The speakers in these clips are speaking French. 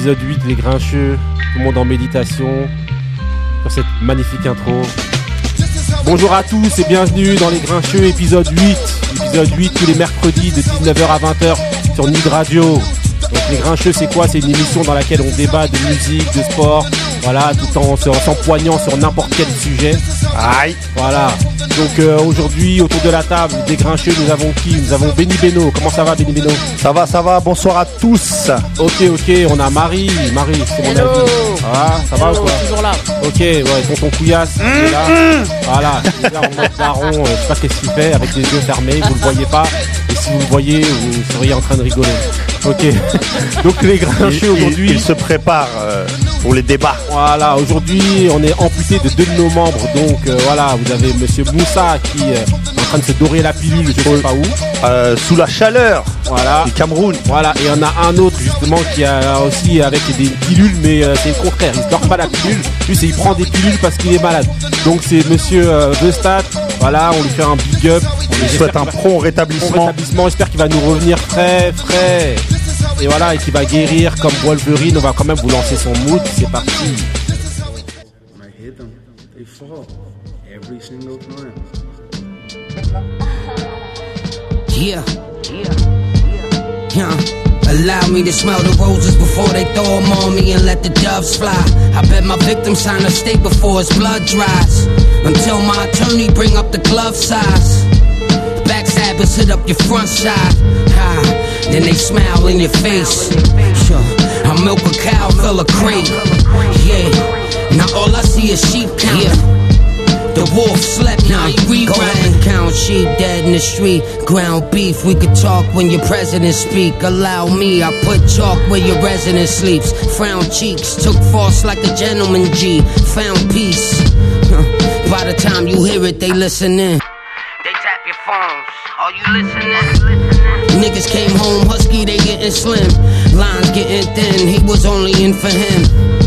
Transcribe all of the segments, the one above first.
épisode 8, les grincheux, tout le monde en méditation, sur cette magnifique intro. Bonjour à tous et bienvenue dans les grincheux, épisode 8. Épisode 8 tous les mercredis de 19h à 20h sur Nid Radio. Donc les grincheux, c'est quoi? C'est une émission dans laquelle on débat de musique, de sport, voilà, tout en se- s'empoignant sur n'importe quel sujet. Aïe Voilà. Donc euh, aujourd'hui, autour de la table, des grincheux, nous avons qui? Nous avons Benny Beno. Comment ça va, Benny Beno? Ça va, ça va, bonsoir à tous Ok, ok, on a Marie. Marie, c'est mon Hello. avis. Ah, ça va ou quoi? toujours là. Ok, ouais, tonton Couillasse, il est là. Voilà, il est là en mode daron, je sais pas qu'est-ce qu'il fait, avec les yeux fermés, vous le voyez pas. Et si vous le voyez, vous seriez en train de rigoler. Ok. Donc les grincheux aujourd'hui. il se prépare euh, pour les débats. Voilà, aujourd'hui on est amputé de deux de nos membres. Donc euh, voilà, vous avez Monsieur Moussa qui euh, train de se dorer la pilule, je sais pas où. Euh, sous la chaleur Voilà. du Cameroun. Voilà, et on a un autre justement qui a aussi avec des pilules, mais euh, c'est le contraire. Il dort pas la pilule, lui c'est il prend des pilules parce qu'il est malade. Donc c'est Monsieur euh, Vestat. Voilà, on lui fait un big up. On lui souhaite un prompt prompt rétablissement. rétablissement. J'espère qu'il va nous revenir frais, frais. Et voilà, et qu'il va guérir comme Wolverine. On va quand même vous lancer son mood. C'est parti. Time. Yeah. Yeah. Allow me to smell the roses before they throw them on me and let the doves fly. I bet my victim sign a state before his blood dries. Until my attorney bring up the glove size. Backstabbers hit up your front side. Ha. Then they smile in your face. Sure. I milk a cow, fill a crate. Yeah. Now all I see is sheep count. Yeah. The wolf slept, now he rewriting. Count sheep dead in the street. Ground beef, we could talk when your president speak. Allow me, I put chalk where your resident sleeps. Frown cheeks, took false like a gentleman G. Found peace. By the time you hear it, they listen in. They tap your phones. Are you listening? Niggas came home husky, they getting slim. Lines getting thin, he was only in for him.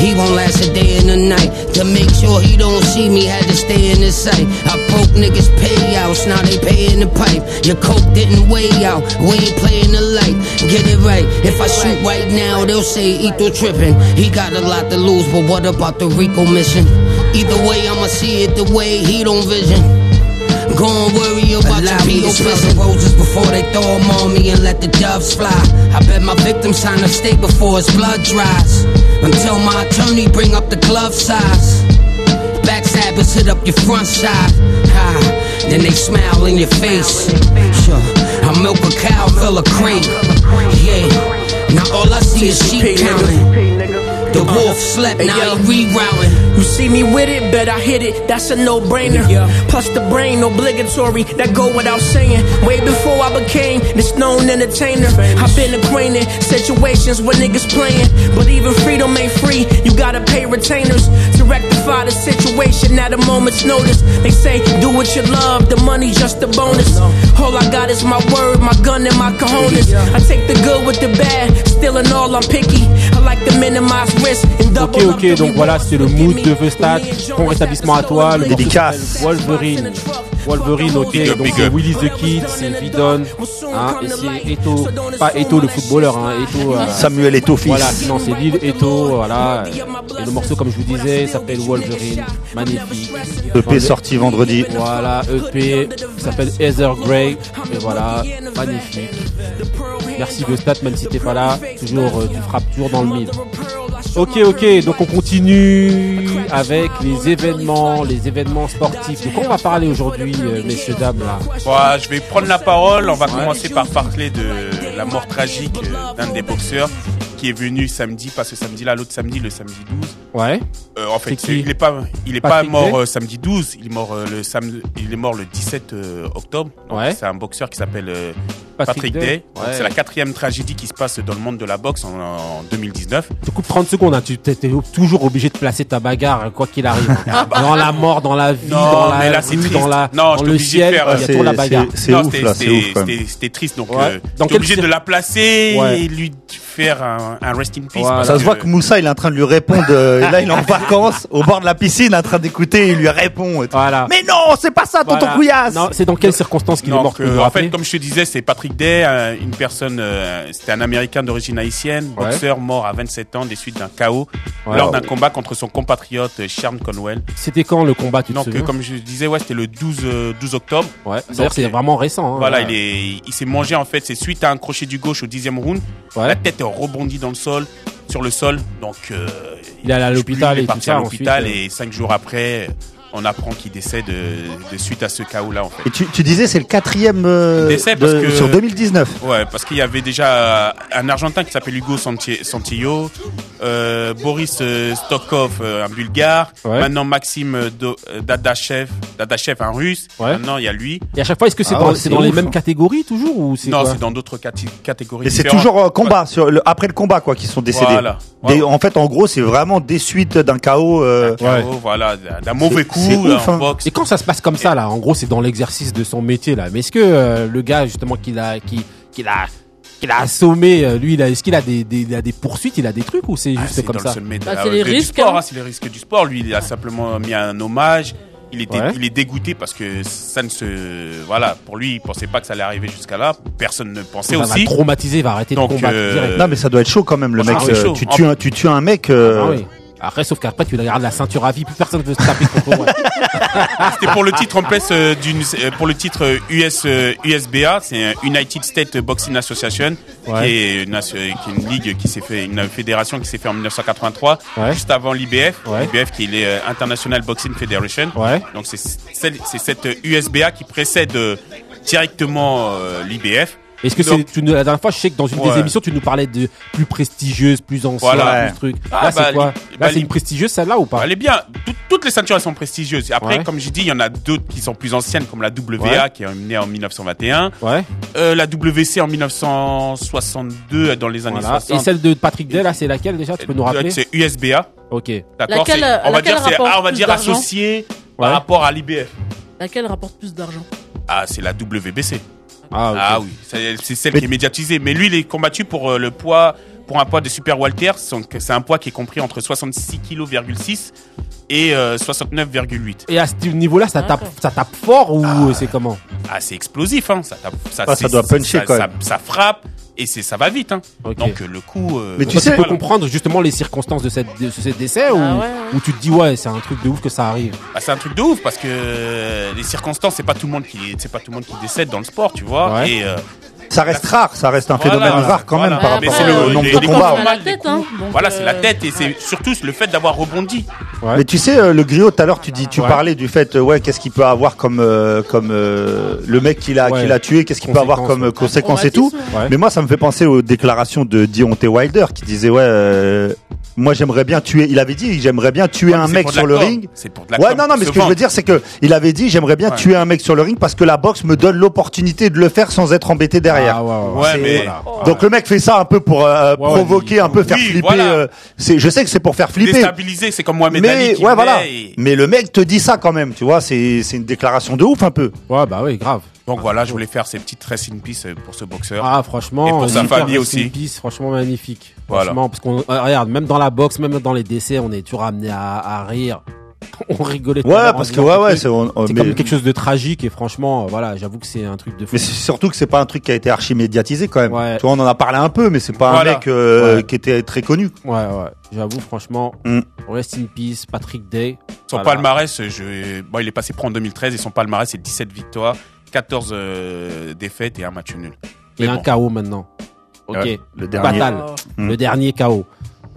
He won't last a day and a night. To make sure he don't see me, had to stay in his sight. I poke niggas payouts, now they paying the pipe. Your coke didn't weigh out, we ain't playing the light. Get it right. If I shoot right now, they'll say Etho tripping. He got a lot to lose, but what about the Rico mission? Either way, I'ma see it the way he don't vision. Go and worry about Allow your me P.O. smell prison roses before they throw them on me and let the doves fly. I bet my victim sign a state before his blood dries. Until my attorney bring up the glove size. Backstabbers hit up your front side. Ha. Then they smile in your face. Sure. I milk a cow, fill a cream. Yeah. Now all I see is sheep counting. The uh-huh. wolf slept, now he rerouting. You see me with it, bet I hit it, that's a no-brainer. Plus the brain obligatory, that go without saying. Way before I became this known entertainer. I've been acquainted situations where niggas playing. But even freedom ain't free, you gotta pay retainers to rectify the situation at a moment's notice. They say, do what you love, the money just a bonus. All I got is my word, my gun, and my cojones. I take the good with the bad, still in all I'm picky. Ok, ok, the donc voilà, c'est le mood de me and Bon rétablissement à toi. Le Dédicace. Wolverine. Wolverine, ok, Big up, donc c'est. Willis the Kid, c'est Vidon, hein, et c'est Eto, pas Eto le footballeur, hein, Eto, euh, Samuel Eto'o fils. voilà, non c'est Lil Eto, voilà, et le morceau comme je vous disais s'appelle Wolverine, magnifique, EP sorti vendredi. voilà, EP, s'appelle Heather Grey, et voilà, magnifique, merci Vestat, même si t'es pas là, toujours, euh, tu frappes toujours dans le mille. Ok, ok, donc on continue avec les événements, les événements sportifs. De quoi on va parler aujourd'hui, euh, messieurs, dames, là Bon, je vais prendre la parole. On va commencer par parler de la mort tragique euh, d'un des boxeurs qui est venu samedi, pas ce samedi-là, l'autre samedi, le samedi 12. Ouais. Euh, en fait, qui il est pas, il est pas Patrick mort Day euh, samedi 12. Il est mort euh, le samedi, il est mort le 17 euh, octobre. Ouais. C'est un boxeur qui s'appelle euh, Patrick Patrick, Day. Ouais. C'est la quatrième tragédie qui se passe dans le monde de la boxe en, en 2019. Je te coupe 30 secondes, hein. tu t'es t'es toujours obligé de placer ta bagarre, hein, quoi qu'il arrive. dans la mort, dans la vie, Ah bah. Non, dans la là, rue, dans, la, Non, dans le obligé de ciel, faire, il y a c'est- toujours la bagarre. c'est Non, ouf, c'était- triste. Donc, Ouais. euh, j'étais quelle obligé de la placer lui faire un, un rest in peace. Ça se voit que Moussa, il est en train de lui répondre. euh, et là, il est en vacances, au bord de la piscine, en train d'écouter, il lui répond. et tout. Voilà. Mais non, c'est pas ça, tonton Voilà. couillasse. Non, c'est dans quelles circonstances qu'il est mort en rappeler fait, comme je te disais, c'est Patrick Day, euh, une personne, euh, c'était un Américain d'origine haïtienne, Ouais. boxeur mort à 27 ans des suites d'un chaos Ouais. lors d'un combat contre son compatriote euh, Sharon Conwell. C'était quand le combat, tu te Donc, souviens comme je disais, ouais, c'était le 12, euh, 12 octobre. Ouais, c'est-à-dire que c'est Donc, vraiment récent. hein. Voilà, il est, il s'est mangé en fait, c'est suite à un crochet du gauche au dixième round. Ouais. La tête est rebondie dans le sol, sur le sol. Donc, euh, Il est allé à l'hôpital et est tout ça, à l'hôpital euh. et cinq jours après, on apprend qu'il décède de, de suite à ce chaos-là en fait. Et tu, tu disais, c'est le quatrième euh, Décès, de- parce que- sur 2019. Ouais, parce qu'il y avait déjà euh, un Argentin qui s'appelle Hugo Santi- Santillo, euh, Boris euh, Stokov, euh, un Bulgare, Ouais. maintenant Maxime euh, Do- euh, Dadachev, Dadachev, un Russe. Ouais. Maintenant, il y a lui. Et à chaque fois, est-ce que c'est Ah dans, ouais, c'est c'est dans les mêmes hein. catégories toujours ou c'est Non, c'est dans d'autres catégories. Et c'est toujours euh, combat, sur le, après le combat, quoi, qui sont décédés. Voilà. Des- en fait, en gros, c'est vraiment des suites d'un chaos. euh, Un chaos, voilà, d'un- d'un mauvais coup, c'est ouf, hein. boxe. Et quand ça se passe comme ça là, en gros, c'est dans l'exercice de son métier là. Mais est-ce que euh, le gars justement qu'il a, qui, qu'il a, qu'il a assommé, euh, lui, il a, est-ce qu'il a des, des, il a des poursuites, il a des trucs ou c'est Ah, juste c'est comme dans ça le Bah, ah, c'est les risques, sport, hein. hein, c'est les risques du sport. Lui, il a simplement mis un hommage. Il était, Ouais. il est dégoûté parce que ça ne se, voilà, pour lui, il pensait pas que ça allait arriver jusqu'à là. Personne ne pensait Ça va aussi. traumatiser, il va arrêter Donc, de combattre euh. Non, mais ça doit être chaud quand même, le Ah, mec. euh, tu, tues un, tu tues un mec. euh, Ah oui. Après, sauf qu'après, tu gardes la ceinture à vie, plus personne veut se taper contre toi. C'était pour le titre en place euh, d'une, euh, pour le titre euh, US, euh, USBA, c'est un United States Boxing Association, Ouais. qui est une, qui est une ligue qui s'est fait, une fédération qui s'est fait en 1983, Ouais. juste avant l'IBF. Ouais. L'IBF qui est les, euh, International Boxing Federation. Donc c'est cette USBA qui précède directement l'IBF. Est-ce que c'est, tu la dernière fois, je sais que dans une des émissions, tu nous parlais de plus prestigieuse, plus ancienne, Voilà. plus truc. Ah, là, c'est bah, quoi? li- Là, bah, c'est une prestigieuse, celle-là, ou pas? Elle est bien. Tout- toutes les ceintures elles sont prestigieuses. Après, Ouais. comme j'ai dit, il y en a d'autres qui sont plus anciennes, comme la WA Ouais. qui est née en 1921, Ouais. euh, la WC en 1962 dans les années Voilà. 60. Et celle de Patrick Day, là, c'est laquelle déjà? Tu peux nous rappeler? C'est USBA. Ok. D'accord. Laquelle, c'est- euh, On va dire, c'est, rapporte ah, on va plus dire associé Ouais. par rapport à l'IBF. Laquelle rapporte plus d'argent Ah, c'est la WBC. Ah. Ah oui, c'est celle Mais- qui est médiatisée. Mais lui, il est combattu pour euh, le poids, pour un poids de super Walter. Donc, C'est un poids qui est compris entre 66 kg,6 et euh, 69,8. Et à ce niveau-là, ça tape, D'accord. ça tape fort ou c'est comment? Ah, c'est explosif, hein. Ça, tape- ça, Ah, ça doit puncher, ça, quand même. ça frappe et c'est, ça va vite, hein. Donc, euh, le coup. euh, Mais tu sais- tu peux voilà. comprendre justement les circonstances de, cette, de ce décès ou, Ah ouais, ouais. ou tu te dis ouais, c'est un truc de ouf que ça arrive? Bah, c'est un truc de ouf parce que euh, les circonstances, c'est pas tout le monde qui, c'est pas tout le monde qui décède dans le sport, tu vois. Ouais. Et euh, Ça reste rare, ça reste un phénomène voilà, rare quand voilà. même par Mais rapport au le- nombre les- de les combats. la tête, coups. hein. Voilà, c'est la tête et c'est surtout le fait d'avoir rebondi. Ouais. Mais tu sais, euh, le griot, tout à l'heure, tu dis, tu Ouais. parlais du fait, euh, ouais, qu'est-ce qu'il peut avoir comme, euh, comme euh, le mec qui l'a, Ouais. qui l'a tué, qu'est-ce qu'il peut avoir comme ouais. conséquences et tout. Mais moi, ça me fait penser aux déclarations de Deontay Wilder qui disait, ouais, euh, moi j'aimerais bien tuer. Il avait dit, j'aimerais bien tuer un mec sur le com. ring. C'est pour de la Ouais, com, non, non, mais ce que je veux dire, c'est que il avait dit, j'aimerais bien Ouais. tuer un mec sur le ring parce que la boxe me donne l'opportunité de le faire sans être embêté derrière. Ah, ouais, ouais, mais Donc le mec fait ça un peu pour euh, provoquer, il- un peu faire oui, flipper. voilà. euh, c'est, je sais que c'est pour faire flipper. déstabilisé, c'est comme Ali Mais qui ouais, voilà. et- Mais le mec te dit ça quand même, tu vois. C'est, c'est une déclaration de ouf un peu. Ouais, bah oui, grave. Donc voilà, je voulais faire ces petites rest in peace euh, pour ce boxeur. Ah, franchement, Et pour sa famille rest in aussi. peace, franchement magnifique. Voilà. Franchement, parce qu'on euh, regarde, même dans la boxe, même dans les décès, on est toujours amené à, à rire. on rigolait. Ouais, parce que ouais, ouais, c'est, mais, comme quelque chose de tragique et franchement, euh, voilà, j'avoue que c'est un truc de fou. mais c'est surtout que c'est pas un truc qui a été archi médiatisé quand même. Ouais. Tu vois, on en a parlé un peu, mais c'est pas Voilà. un mec euh, Ouais. qui était très connu. Ouais, ouais, j'avoue franchement. Mm. Rest in peace, Patrick Day. Son Voilà. palmarès, je... bon, il est passé pro en 2013 et son palmarès c'est 17 victoires, 14 euh, défaites et un match nul. Et un. KO maintenant. Ok. Ouais, le dernier. Fatal. Mm. Le dernier KO.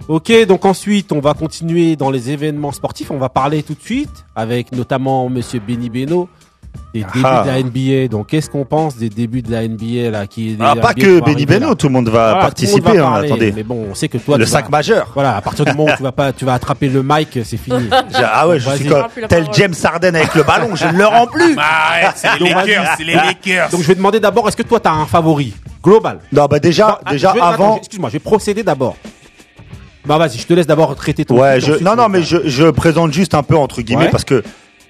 Ok, donc ensuite, on va continuer dans les événements sportifs. On va parler tout de suite avec notamment Monsieur Benny Beno des débuts Ah. de la NBA. Donc, qu'est-ce qu'on pense des débuts de la NBA là qui Ah, pas NBA que Benny Beno, tout le monde va Voilà, monde participer. va hein, attendez, Mais bon, on sait que toi, le sac vas- majeur. Voilà, à partir du moment où tu vas pas, tu vas attraper le mic, c'est fini. Ah ouais, je Vas-y. suis Je comme tel. James Harden avec le ballon, je ne le rends plus. Ah, ouais, c'est les Donc, vas-y. Lakers, c'est les Lakers. Donc, je vais demander d'abord, est-ce que toi, tu as un favori global? Non, bah déjà, Ah, déjà je avant. Excuse-moi, je vais procéder d'abord. Bah vas-y, je te laisse d'abord traiter ton. Ouais, je, non, non, mais je, je présente juste un peu entre guillemets parce que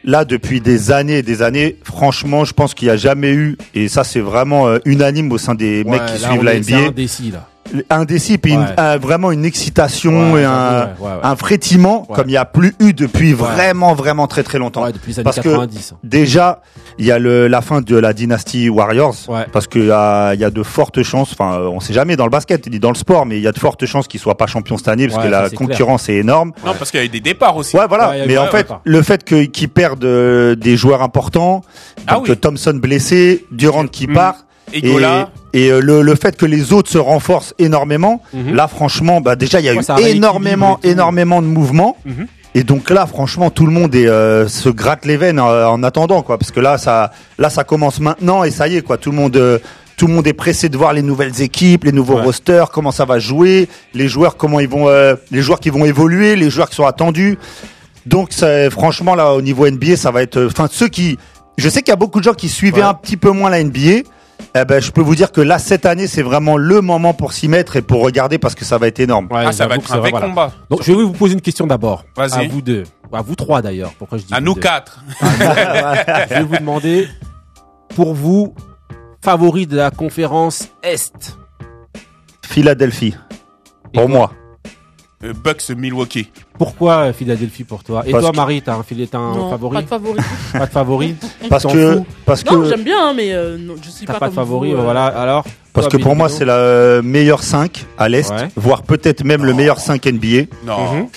là, depuis des années et des années, franchement, je pense qu'il n'y a jamais eu, et ça c'est vraiment euh, unanime au sein des Ouais, mecs qui là, suivent on la est- NBA, indécis, là. Indécis, puis une- un- vraiment une excitation Ouais, et un, j'avoue, ouais, ouais, ouais. un frétillement Ouais. comme il n'y a plus eu depuis vraiment, vraiment très très longtemps. Ouais, depuis les Parce que 90. hein. déjà, il y a le, la fin de la dynastie Warriors, Ouais. parce qu'il y a, il y a de fortes chances, enfin, euh, on sait jamais dans le basket, ni dans le sport, mais il y a de fortes chances qu'ils soient pas champions cette année, parce Ouais, que la concurrence est énorme. Non, parce qu'il y a eu des départs aussi. Ouais, voilà. Mais en fait, le fait que- qu'ils perdent euh, des joueurs importants, Ah donc oui. euh, Thompson blessé, Durant qui part, Et et, Gola. Et, euh, le, le fait que les autres se renforcent énormément, Mhm. là franchement, bah déjà il y a Ouais, eu énormément, énormément de mouvements. Mhm. Et donc là, franchement, tout le monde est, euh, se gratte les veines euh, en attendant, quoi, parce que là, ça, là, ça commence maintenant et ça y est, quoi. Tout le monde, euh, tout le monde est pressé de voir les nouvelles équipes, les nouveaux Ouais. rosters, comment ça va jouer, les joueurs, comment ils vont, euh, les joueurs qui vont évoluer, les joueurs qui sont attendus. Donc, ça, franchement, là, au niveau NBA, ça va être, euh, enfin, ceux qui, je sais qu'il y a beaucoup de gens qui suivaient Ouais. un petit peu moins la NBA. Eh ben, je peux vous dire que là, cette année, c'est vraiment le moment pour s'y mettre et pour regarder parce que ça va être énorme. Ouais, Ah, ça va être un vrai voilà. combat. Donc, je vais vous poser une question d'abord. Vas-y. À vous deux. À vous trois d'ailleurs. Pourquoi je dis À nous deux quatre. Je vais vous demander, pour vous, favori de la conférence Est. Philadelphie. Et Pour moi. Euh, Bucks Milwaukee. Pourquoi euh, Philadelphie pour toi? Et Parce toi, que- Marie, t'as un filet, t'as un non, favori pas de favori. Pas de favori? Parce que, parce non, que, j'aime bien, hein, mais euh, non, je suis T'as pas, pas de favori, vous, euh, voilà. Alors? Parce toi, que pour moi, c'est la euh, meilleure 5 à l'Est, Ouais. voire peut-être même le meilleur 5 NBA. Non. Mhm.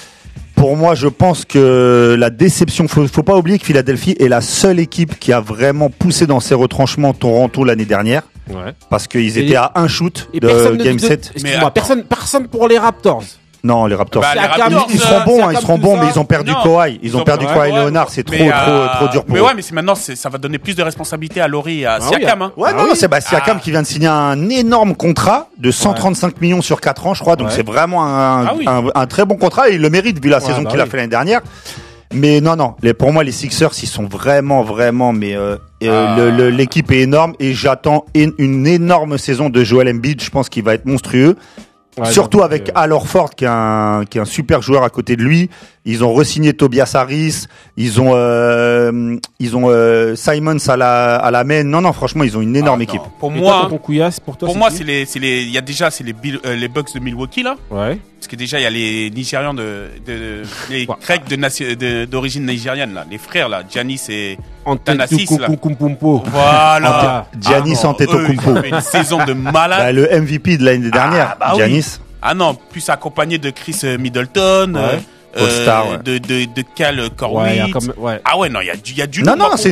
Pour moi, je pense que la déception, faut, faut pas oublier que Philadelphie est la seule équipe qui a vraiment poussé dans ses retranchements Toronto l'année dernière. Ouais. Parce qu'ils étaient à un shoot Et de Game dit de- 7. Excuse-moi, attends. personne, personne pour les Raptors. Non, les Raptors. Bah, les Siakam, Raptors, ils euh, seront bons, hein, ils seront bons, mais ils ont perdu Non. Kawhi. Ils ont perdu ouais, Kawhi ouais, Leonard, c'est trop, mais, trop, euh, trop dur pour Mais eux. ouais, mais c'est maintenant, c'est- ça va donner plus de responsabilités à Laurie et à Ah oui, Siakam. hein. Ouais, Ah non, oui. non, c'est bah, Siakam Ah. qui vient de signer un énorme contrat de 135 millions sur 4 ans, je crois. Donc Ouais. c'est vraiment un, Ah oui. un, un très bon contrat et il le mérite vu la Ouais, saison bah qu'il a oui. fait l'année dernière. Mais non, non, les, pour moi, les Sixers, ils sont vraiment, vraiment, mais euh, euh, Ah. le- le- l'équipe est énorme et j'attends une, une énorme saison de Joel Embiid. Je pense qu'il va être monstrueux. Ouais, Surtout avec que- Al Horford qui est un qui est un super joueur à côté de lui. Ils ont re-signé Tobias Harris. Ils ont euh, ils ont euh, Simons à la à la main. Non non franchement ils ont une énorme Ah, équipe. Pour Et toi, moi, Couillasse, pour toi, pour moi, c'est les, c'est les, il y a déjà, c'est les, Bill- euh, les Bucks de Milwaukee là. Ouais. Parce que déjà, il y a les Nigérians de, les. Grecs de d'origine nigériane là, les frères là, Giannis et Antetokounmpo, Thanasis, là. Voilà. Giannis Ah Antetokounmpo. une saison de malade. Bah, le MVP de l'année dernière, bah oui. Giannis. Ah non, plus accompagné de Chris Middleton, Ouais. euh, All-star, ouais. de, de, de Cal Ouais, comme- ouais. Ah ouais, non, il y a du, y a du Non non c'est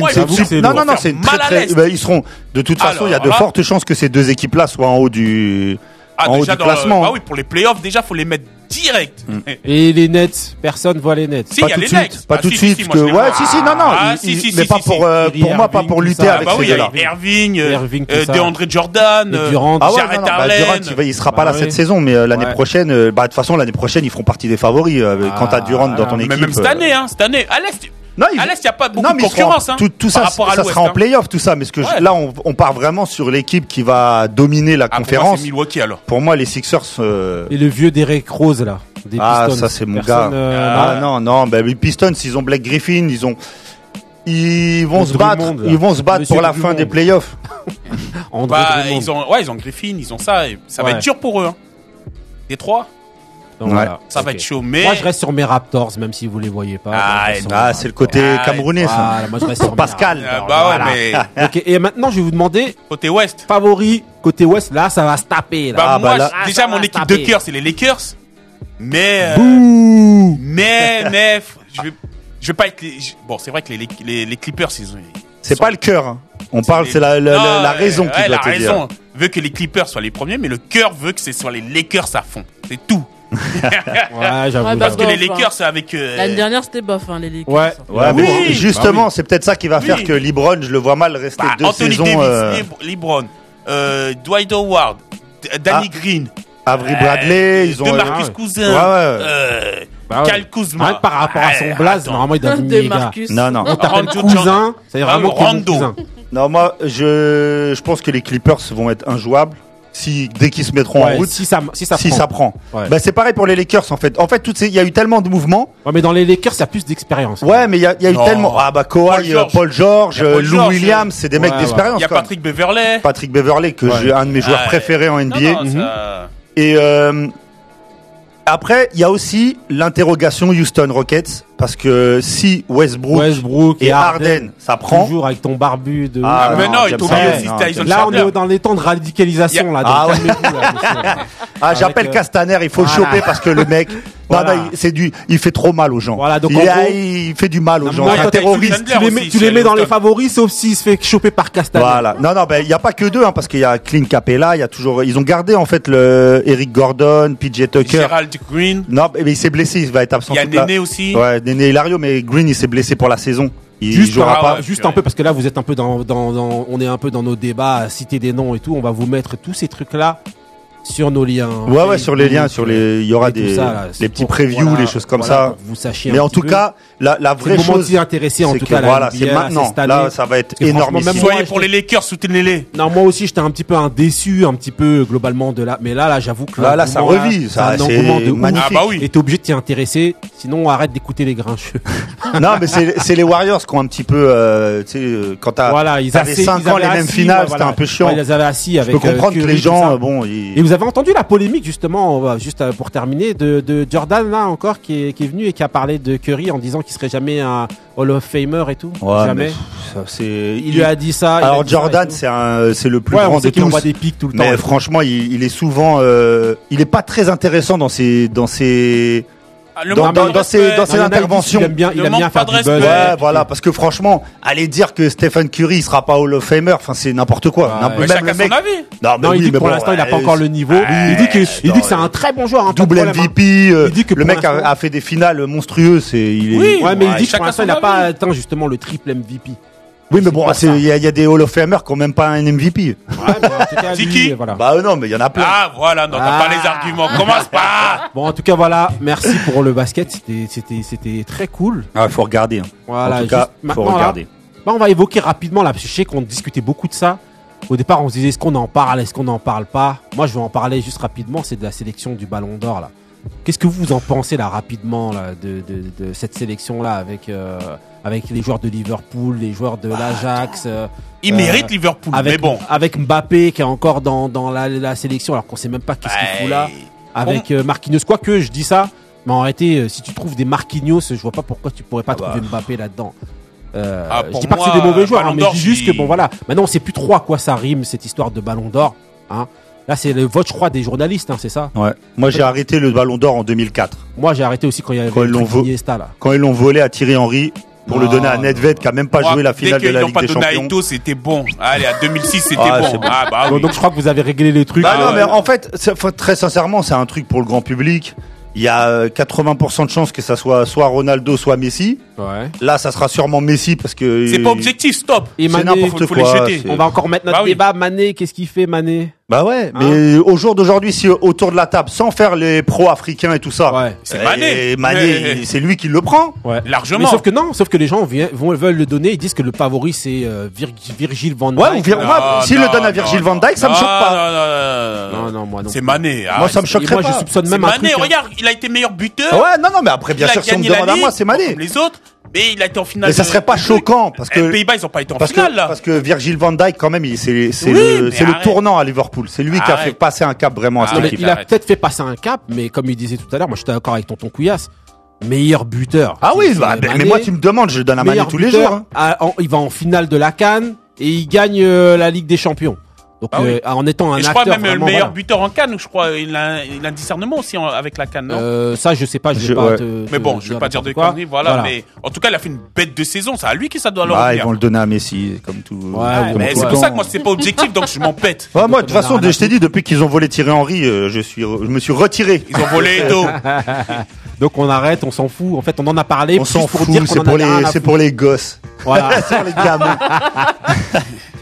non non non c'est très très bah, ils seront de toute façon il y a de là- fortes chances que ces deux équipes là soient en haut du Ah, en haut déjà du dans le- classement. bah oui, pour les playoffs, déjà, faut les mettre direct. Et les Nets, personne voit les Nets. Si, pas il y a tout de suite, Nets. pas Ah, tout de si, suite si, que ouais si si non non Ah, il- si, il- si, mais si, pas si, pour euh, pour moi pas pour lutter ça. avec Ah bah ces oui, deux-là. Irving, euh, Irving, euh, ça. DeAndre Jordan, euh, Durant. Ah ouais, non, non, bah, Allen. Durant, il, va- il sera Bah pas là ouais. cette saison, mais euh, l'année Ouais. prochaine, euh, bah de toute façon l'année prochaine ils feront partie des favoris. euh, Ah, quand t'as Durant dans ton équipe. mais même cette euh, année, hein, cette année. À l'Est, Non, ils- à l'Est, il n'y a pas beaucoup non, de concurrence, hein, tout, tout ça, par rapport à ça sera en hein. playoff, tout ça. Mais ce que je- Ouais. là, on, on part vraiment sur l'équipe qui va dominer la Ah, pour moi, conférence. c'est Milwaukee alors. Pour moi, les Sixers. euh, Et le vieux Derek Rose, là. Des Ah, Pistons. ça, c'est mon Personne, gars. euh, Ah non, non, bah, les Pistons, ils ont Blake Griffin, ils ont. Ils vont se battre, ils vont se battre Monsieur pour la fin des playoffs. Bah, ils ont, ouais, ils ont Griffin, ils ont ça. et ça va être dur pour eux. Hein. Les trois, Donc, Ouais. voilà. ça va être chaud. Mais Moi, je reste sur mes Raptors, même si vous les voyez pas. Ah, Moi, Ah, c'est le côté Ah, camerounais, ça. Voilà, moi, je reste sur Pascal. Raptors, bah ouais, voilà. mais et maintenant, je vais vous demander, côté Ouest. favori, côté ouest, là, ça va se taper, là. Bah, Ah, moi, bah là- je- déjà, mon équipe taper. de cœur, c'est les Lakers. Mais, euh, mais, mais, je vais, je vais pas être les, je- bon, c'est vrai que les, les, les Clippers, ils ont, C'est pas le cœur. hein. On parle, c'est la, la, la- Non, la raison ouais, qui ouais, doit la te dire. raison veut que les Clippers soient les premiers, mais le cœur veut que ce soit les Lakers à fond. C'est tout. Ouais, j'avoue. Ouais, Parce que Bof, les. Lakers, c'est avec, euh, L'année dernière, c'était bof, hein, les Lakers. Ouais. Ouais, Oui. mais justement, Bah oui. c'est peut-être ça qui va Oui. faire que LeBron, je le vois mal rester bah, deux Anthony saisons. Davis, euh, Leb- LeBron, euh, Dwight Howard, Danny Green, Avery Bradley, ils ont. de euh, Marcus. Cousin, Ouais, ouais. euh, Bah ouais. Cal Kuzma. Que par rapport à son Ouais, blaze, normalement, il doit. Marcus. Non, non. On t'appelle cousin, c'est Ah vraiment Rando. cousin. Non, moi, je, je pense que les Clippers vont être injouables si dès qu'ils se mettront Ouais, en route. si ça, si ça si prend. ça prend. Ouais. Bah, c'est pareil pour les Lakers en fait. En fait, toutes ces- il y a eu tellement de mouvements. Ouais, mais dans les Lakers, il y a plus d'expérience. Ouais, mais il y a, il y a eu tellement. Ah bah Kawhi, George. Paul George, Paul Lou George, Williams, c'est des mecs d'expérience. Il y a. Patrick Beverley. Patrick Beverley, que Ouais. j'ai un de mes joueurs préférés en Non, NBA. ça- Et euh, après, il y a aussi l'interrogation Houston Rockets parce que si Westbrook, Westbrook et Harden, ça prend. Toujours avec ton barbu de. Ah, mais non, non, il ça. aussi Non, Là, on est dans les temps de radicalisation, là. donc Ah ouais. là. Ah, j'appelle euh, Castaner, il faut le choper parce que le mec, non, Voilà. non, il- c'est du, il fait trop mal aux gens. Voilà, donc il, en a- gros- il fait du mal aux Non, gens. t'as terroriste. Tu les mets, aussi, tu les chez mets dans les favoris, sauf s'il se fait choper par Castaner. Voilà. Non, non, ben, il n'y a pas que deux, hein, parce qu'il y a Clint Capella, il y a toujours, ils ont gardé, en fait, le Eric Gordon, PJ Tucker. Gérald Green. Non, mais il s'est blessé, il va être absent. Il y a Néné aussi. Ouais, Néné Hilario, mais Green, il s'est blessé pour la saison. Il Juste, jouera pas. juste un peu parce que là vous êtes un peu dans, dans, dans- on est un peu dans nos débats, à citer des noms et tout. On va vous mettre tous ces trucs là sur nos liens. Ouais, ouais, sur les liens, sur les, il y aura des, ça, là. C'est des petits previews, voilà, les choses comme voilà, ça. que vous sachiez Mais en tout peu. cas, la, la c'est vraie le moment chose, d'y intéresser en c'est tout que cas. voilà, c'est maintenant. Là, ça va être que énorme. même Soyez moi, pour les Lakers, soutenez-les. Non, moi aussi, j'étais un petit peu un déçu, un petit peu globalement de là. Mais là, là, j'avoue que Là, là, ça revit, ça, c'est c'est magnifique. Ah bah oui. Et t'es obligé de t'y intéresser, sinon arrête d'écouter les grincheux. non, mais c'est c'est les Warriors qui ont un petit peu, euh, tu sais, euh, quand t'as, voilà, ils t'avais assis- 5 ils ans, avaient les mêmes finales, c'était un peu chiant. Ils les avaient assis Je avec. peux comprendre euh, que Curry, les gens, bon, ils- avez entendu la polémique justement, juste euh, pour terminer, de, de Jordan là encore qui est, qui est venu et qui a parlé de Curry en disant qu'il serait jamais un Hall of Famer et tout? Ouais, jamais? mais ça, Il lui a dit ça. Alors Jordan, c'est un, c'est le plus ouais, grand on sait de tous. envoie des pics tout le temps. Mais franchement, il, il est souvent, euh, il est pas très intéressant dans ses, dans ses, le Dans- ses- dans il interventions. qu'il aime bien, il aime bien faire du buzz. Ouais, voilà, parce que franchement, aller dire que Stephen Curry il sera pas Hall of Famer, enfin c'est n'importe quoi. Ouais. N'importe- Mais même chacun le mec. son avis. Non, mais Non, il oui, dit que mais pour bon, l'instant il a pas encore le niveau. ouais, il dit que, il dit que c'est un très bon joueur. hein, double problème, hein. MVP. euh, Il dit que le mec a, fait des finales monstrueuses. Il est. Oui. Ouais, mais il dit que pour l'instant il n'a pas atteint justement le triple MVP. Oui, mais bon, il y, a- il y a des Hall of Famers qui ont même pas un MVP. Ouais, mais en tout cas, lui, Tiki. voilà. Bah euh, non, mais il y en a plein. Ah, voilà, n'entends Ah. pas les arguments. Commence pas. Bon, en tout cas, voilà. Merci pour le basket. C'était, c'était, c'était très cool. Ah, faut regarder. hein. Voilà. en tout cas, faut là, regarder. bah, on va évoquer rapidement là, parce que je sais qu'on discutait beaucoup de ça. Au départ, on se disait est-ce qu'on en parle, est-ce qu'on n'en parle pas? Moi, je vais en parler juste rapidement. C'est de la sélection du Ballon d'Or là. Qu'est-ce que vous en pensez là rapidement là de, de, de cette sélection là avec euh, avec les joueurs de Liverpool, les joueurs de l'Ajax, euh, Il Euh, mérite Liverpool, avec mais bon. avec Mbappé qui est encore dans dans la, la sélection alors qu'on sait même pas qu'est-ce qu'il fout là. avec euh, Marquinhos. Quoique, je dis ça, mais en réalité, euh, si tu trouves des Marquinhos, je vois pas pourquoi tu pourrais pas Ah bah. trouver Mbappé là-dedans. Euh, Ah, je dis pas que moi, c'est des mauvais joueurs, hein, mais je dis juste que bon voilà. Maintenant, on sait plus trop à quoi ça rime cette histoire de Ballon d'Or. Hein. Là, c'est le vote, je crois, des journalistes, hein, c'est ça. Ouais. Moi, j'ai arrêté le Ballon d'Or en 2004 Moi, j'ai arrêté aussi quand il y avait Quand ils vo- Iniesta, là. quand ils l'ont volé à Thierry Henry pour le donner à non, Nedved qui a même pas joué la finale dès de la qu'ils l'ont Ligue pas des donné à Champions. Ito, c'était bon. Allez, à 2006, c'était Ah, bon. Ah, bah Donc, oui. donc, je crois que vous avez réglé les trucs. Bah Euh, non, mais en fait, très sincèrement, c'est un truc pour le grand public. Il y a euh, 80% de chances que ça soit soit Ronaldo, soit Messi. Ouais. Là, ça sera sûrement Messi parce que C'est pas objectif, stop. Et C'est Mané, n'importe faut- faut les quoi. jeter. on va encore mettre notre Bah oui. débat. Mané, qu'est-ce qu'il fait, Mané? Bah ouais, Hein mais au jour d'aujourd'hui, si autour de la table, sans faire les pros africains et tout ça, Ouais. C'est et Mané. Mané, c'est lui qui le prend. Ouais. Largement. Mais sauf que non, sauf que les gens vient- vont, veulent le donner. Ils disent que le favori c'est euh, Vir- Virgil van Dijk. Ouais, ou Vir- moi, s'il le donne à Virgil van Dijk, ça me choque pas. Non, non, non, Non, non, moi non. C'est Mané. Moi, ça me choquerait moi, pas. je soupçonne C'est même un Mané, truc. hein. regarde, il a été meilleur buteur. Ouais, non, non, mais après, bien sûr, si on me demande à moi, c'est Mané. Les autres. Mais il a été en finale. Mais ça serait pas choquant parce Les que Pays-Bas, ils ont pas été en parce finale, que là. parce que Virgil van Dijk quand même, il- c'est c'est Oui, le le tournant à Liverpool. C'est lui qui a fait passer un cap vraiment à Ah, cette mais équipe. il a peut-être fait passer un cap, mais comme il disait tout à l'heure, moi j'étais d'accord avec Tonton Couillasse. Meilleur buteur. Ah oui, bah, mais, Mané. mais moi tu me demandes, je donne à Mané tous les buteur, jours. hein. à- en- il va en finale de la Cannes et il gagne euh, la Ligue des Champions. Donc Ah oui. euh, en étant un Et je acteur crois même le vraiment, meilleur voilà. buteur en Cannes, je crois, il a, il a un discernement aussi en- avec la Cannes, non Euh, ça je sais pas, je vais Je- pas ouais. te, Mais bon, je vais pas dire de conneries, voilà, Mais en tout cas, il a fait une bête de saison. C'est à lui que ça doit leur Bah, ils vont le donner à Messi, comme tout. Ouais, comme ouais, Mais c'est le pour ça que moi, c'est pas objectif, donc je m'en pète. Moi, de toute façon, je t'ai dit, depuis qu'ils ont volé Thierry Henry, euh, je suis, je me suis retiré. Ils ont volé Eto. Donc on arrête, on s'en fout. En fait, on en a parlé. On s'en pour fout, c'est pour les, c'est pour les gosses. Voilà. C'est pour les gamins.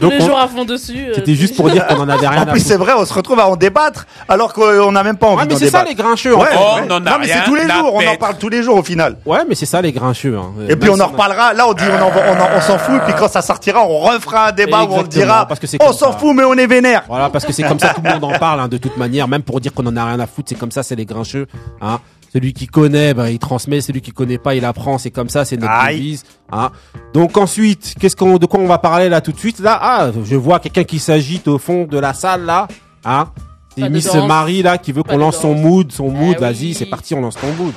Tous Donc, les on- jours à fond dessus. euh, C'était juste pour dire qu'on en avait rien En à plus, c'est vrai, on se retrouve à en débattre, alors qu'on n'a même pas envie Ouais, mais d'en c'est ça les grincheux. Ouais. Oh, on en a non, mais c'est tous les jours, on en parle tous les jours au final. Ouais, mais c'est ça les grincheux. hein. Et puis on si en reparlera, là on dit on, en- on, en- on s'en fout, et puis quand ça sortira, on refera un débat où on Exactement, dira parce que c'est on s'en ça. fout mais on est vénère. Voilà, parce que c'est comme ça, tout le monde en parle, hein, de toute manière, même pour dire qu'on en a rien à foutre, c'est comme ça, c'est les grincheux, hein. Celui qui connaît, ben, il transmet, celui qui connaît pas, il apprend, c'est comme ça, c'est notre Aïe. devise, hein. Donc ensuite, qu'est-ce qu'on, de quoi on va parler là tout de suite, là? Ah, je vois quelqu'un qui s'agite au fond de la salle, là, hein. C'est Miss. Marie là qui veut qu'on lance son mood, son mood. Eh Vas-y, oui. c'est parti, on lance ton mood.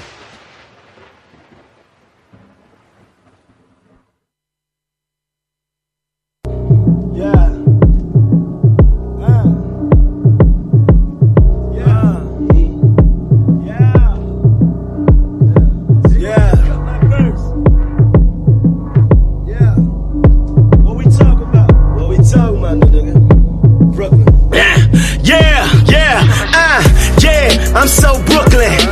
So Brooklyn.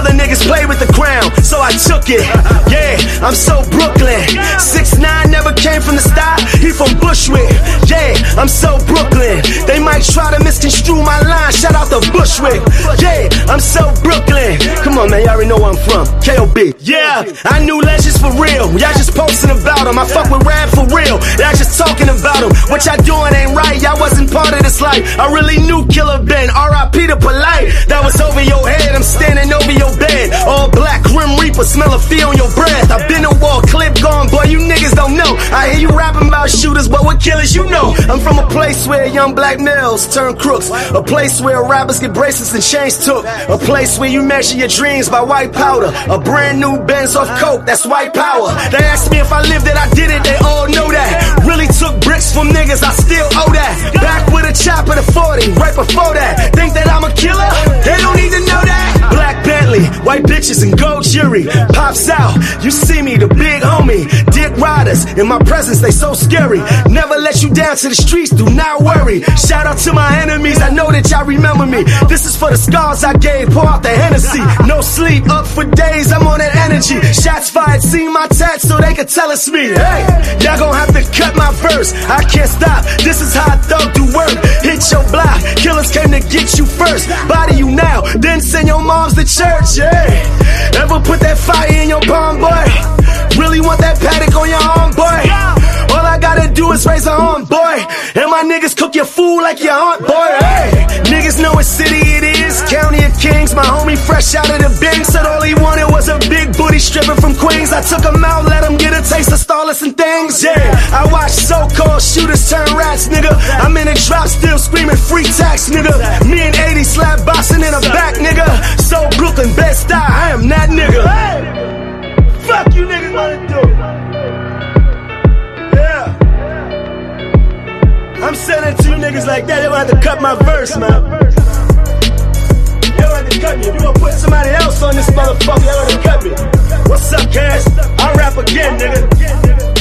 Other niggas play with the crown, so I took it. Yeah, I'm so Brooklyn. Six nine never came from the style, he from Bushwick. Yeah, I'm so Brooklyn. They might try to misconstrue my line. Shout out to Bushwick. Yeah, I'm so Brooklyn. Come on, man, y'all already know where I'm from. KOB. Yeah, I knew legends for real. Y'all just posting about them. I fuck with rap for real. Y'all just talking about them. What y'all doing ain't right. Y'all wasn't part of this life. I really knew Killer Ben. R.I.P. to Polite. That was over your head. I'm standing over your bed. All black Grim Reaper. Smell a fee on your breath. I've been a wall clip gone. Boy, you niggas don't know. I hear you rapping about shooters, but what killers you know? I'm from a place where young black males turn crooks. A place where rappers get bracelets and chains took. A place where you measure your dreams by white powder. A brand new Benz off coke, that's white power. They asked me if I lived it, I did it, they all know that. Really took bricks from niggas, I still owe that. Back with a chopper to 40, right before that. Think that I'm a killer? They don't need to know that. Black Bentley, white bitches and gold jury. Pops out, you see me, the big homie. Dick riders, in my presence, they so scary. Never let you down to the streets, do not worry. Shout out to my enemies, I know that y'all remember me. This is for the scars I gave, pour out the Hennessy. No sleep, up for days, I'm on that energy. Shots fired, see my tats so they can tell it's me. Hey, y'all gon' have to cut my verse. I can't stop, this is how I thug do work. Hit your block, killers came to get you first. Body you now, then send your moms to church. Yeah, ever put that fire in your palm, boy? Really want that paddock on your arm, boy? Gotta do is raise a arm, boy. And my niggas cook your food like your aunt, boy. Hey, niggas know what city it is. County of Kings, my homie fresh out of the bin. Said all he wanted was a big booty stripping from Queens. I took him out, let him get a taste of starless and things. Yeah, I watch so-called shooters turn rats, nigga. I'm in a drop still screaming free tax, nigga. Me and 80 slap boxing in the back, nigga. So Brooklyn, best I am that nigga. Hey! Fuck you niggas wanna do? I'm sending two niggas like that, they gonna have to cut my verse, man. Have to cut me. If you gonna put somebody else on this motherfucker, have to cut me. What's up, Cash? I rap again, nigga.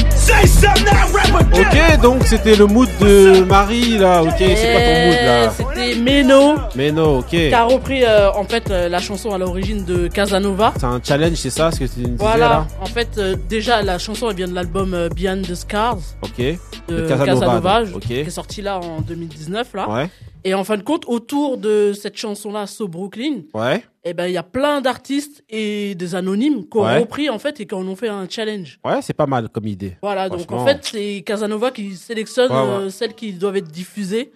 Ok, donc c'était le mood de Marie là. Ok, c'est quoi ton mood là? Eh, C'était Meno non, ok. qui a repris euh, en fait euh, la chanson à l'origine de Casanova. C'est un challenge, c'est ça ce que tu me disais Voilà, là? En fait, euh, déjà la chanson elle vient de l'album euh, Beyond the Scars Ok. de De Casanova, Casanova, donc, ok. qui est sorti là en 2019 là. Ouais, Et en fin de compte, autour de cette chanson là, So Brooklyn, ouais. Eh ben il y a plein d'artistes et des anonymes qui ont Ouais. repris en fait et qui en ont fait un challenge. Ouais, c'est pas mal comme idée. Voilà, donc en fait, c'est Casanova qui sélectionne Ouais, ouais. euh, celles qui doivent être diffusées.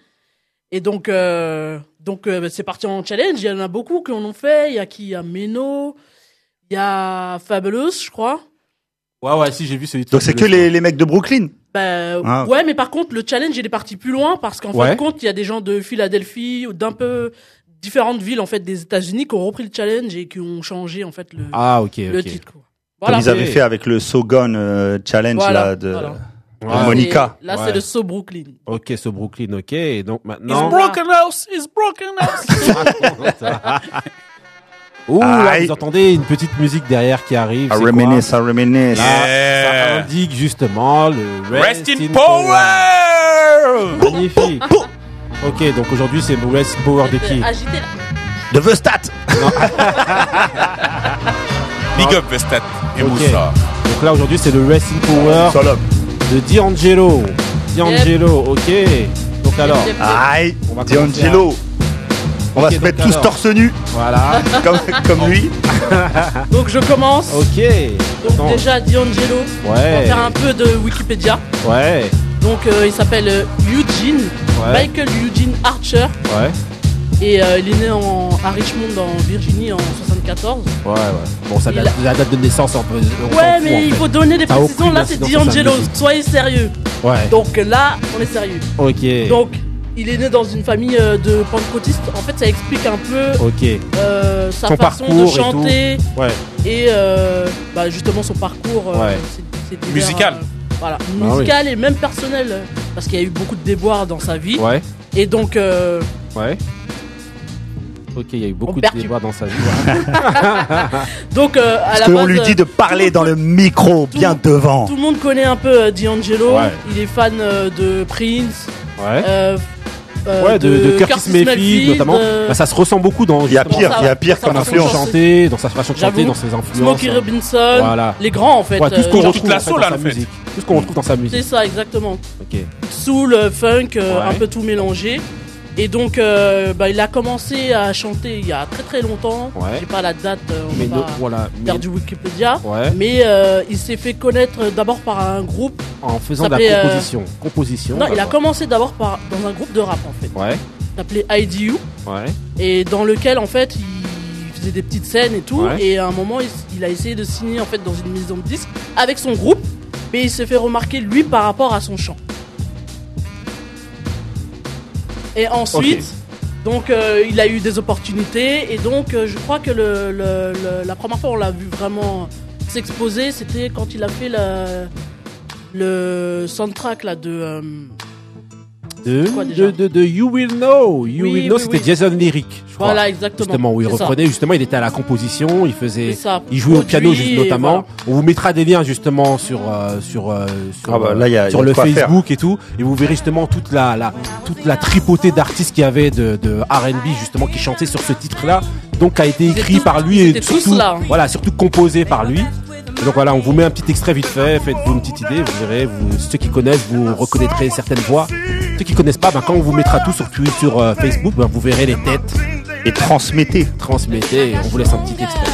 Et donc, euh, donc euh, c'est parti en challenge. Il y en a beaucoup qui en ont fait. Il y a qui? Il y a Meno, il y a Fabulous, je crois. Ouais, ouais, si j'ai vu celui Donc c'est que les, les mecs de Brooklyn? Bah, Ah. Ouais, mais par contre, le challenge, il est parti plus loin parce qu'en fin de compte, il y a des gens de Philadelphie ou d'un peu différentes villes en fait des États-Unis qui ont repris le challenge et qui ont changé en fait le, Ah, ok, le ok. titre. Quoi. Comme ils avaient fait avec le Sogon euh, Challenge Voilà, là de, voilà. de Ouais. Monica. Là, Ouais. c'est le So Brooklyn. Ok, ce Brooklyn, ok. Et donc maintenant. Broken House, it's Broken House. Ouh, là, vous entendez une petite musique derrière qui arrive. I reminisce, I reminisce. Là, Yeah. ça indique justement le Rest in power. Magnifique. Ok, donc aujourd'hui c'est Rest in Power de qui Agité là. De Vestat. Big up Vestat et Ok. Moussa. Donc là aujourd'hui c'est le Rest in Power Salope. de D'Angelo. D'Angelo, ok. Donc alors, Yep, yep, yep. Aïe, On va commencer D'Angelo. On va Ok, se donc mettre tous alors. torse nu, voilà. comme, comme lui. Donc je commence. Ok. Donc Attends. déjà D'Angelo. On va Ouais. faire un peu de Wikipédia. Ouais. Donc euh, il s'appelle euh, Eugene, Ouais. Michael Eugene Archer. Ouais. Et euh, il est né en, à Richmond en Virginie en 74. Ouais, ouais. Bon, ça date, la date de naissance, on peut. on Ouais mais il fait. faut donner des précisions. Là c'est D'Angelo. Soyez sérieux. Ouais. Donc là on est sérieux. Ok. Donc il est né dans une famille de pentecôtistes. En fait, ça explique un peu Ok. euh, sa Son façon parcours de et tout. chanter Ouais. et, euh, bah, justement son parcours euh, Ouais. divers, Musical. Voilà, Ah musical et même personnel parce qu'il y a eu beaucoup de déboires dans sa vie Ouais. et donc euh, Ouais. Ok, il y a eu beaucoup de débats dans sa vie. donc euh, à Parce la qu'on base lui euh, dit de parler dans le micro, bien devant. tout le monde connaît un peu euh, D'Angelo Ouais. il est fan euh, de Prince Ouais. euh, euh, Ouais, de, de Curtis, Mayfield, notamment. euh, Bah, ça se ressent beaucoup dans. Il y a pire, il y a pire comme influence. chanter, dans sa façon de chanter, dans ses influences. Smokey hein. Robinson Voilà. les grands en fait Ouais, tout ce qu'on euh, genre retrouve la en fait, soul, dans en sa fait. musique. Tout ce qu'on retrouve dans sa c'est musique. ça exactement Ok. soul, funk, euh, Ouais. un peu tout mélangé. Et donc, euh, bah, il a commencé à chanter il y a très très longtemps. Ouais. J'ai pas la date, euh, on Mais va no- pas voilà. faire mais du Wikipédia. Ouais. Mais euh, il s'est fait connaître d'abord par un groupe. En faisant de la composition. Composition. non, il a commencé d'abord par dans un groupe de rap en fait, Ouais. s'appelait IDU, Ouais. et dans lequel en fait il faisait des petites scènes et tout. Ouais. Et à un moment, il a essayé de signer en fait dans une maison de disques avec son groupe, mais il s'est fait remarquer lui par rapport à son chant. Et ensuite, donc euh, il a eu des opportunités et donc euh, je crois que le, le- le- la première fois on l'a vu vraiment s'exposer, c'était quand il a fait le, le soundtrack là de euh, De, Quoi, déjà de, de, de You Will Know. You Oui, Will Know, oui, c'était oui. Jason Lyric. Je crois. voilà exactement. Justement, où il C'est ça. reprenait, justement, il était à la composition, il faisait, C'est ça. il jouait au piano juste et notamment. voilà. On vous mettra des liens justement sur euh, sur euh, sur, Ah bah, là, il y a- sur il y a le de quoi faire. Facebook et tout, et vous verrez justement toute la, la toute la tripotée d'artistes qu'il y avait de, de R&B justement qui chantaient sur ce titre-là, donc a été Ils étaient écrit tous- par lui ils et étaient tous surtout là. voilà surtout composé par lui. Et donc voilà, on vous met un petit extrait vite fait, faites-vous une petite idée, vous verrez, vous, ceux qui connaissent, vous reconnaîtrez certaines voix. Ceux qui connaissent pas, ben, quand on vous mettra tout sur, Twitter, sur euh, Facebook, ben, vous verrez les têtes, Et transmettez. transmettez, et on vous laisse un petit extrait.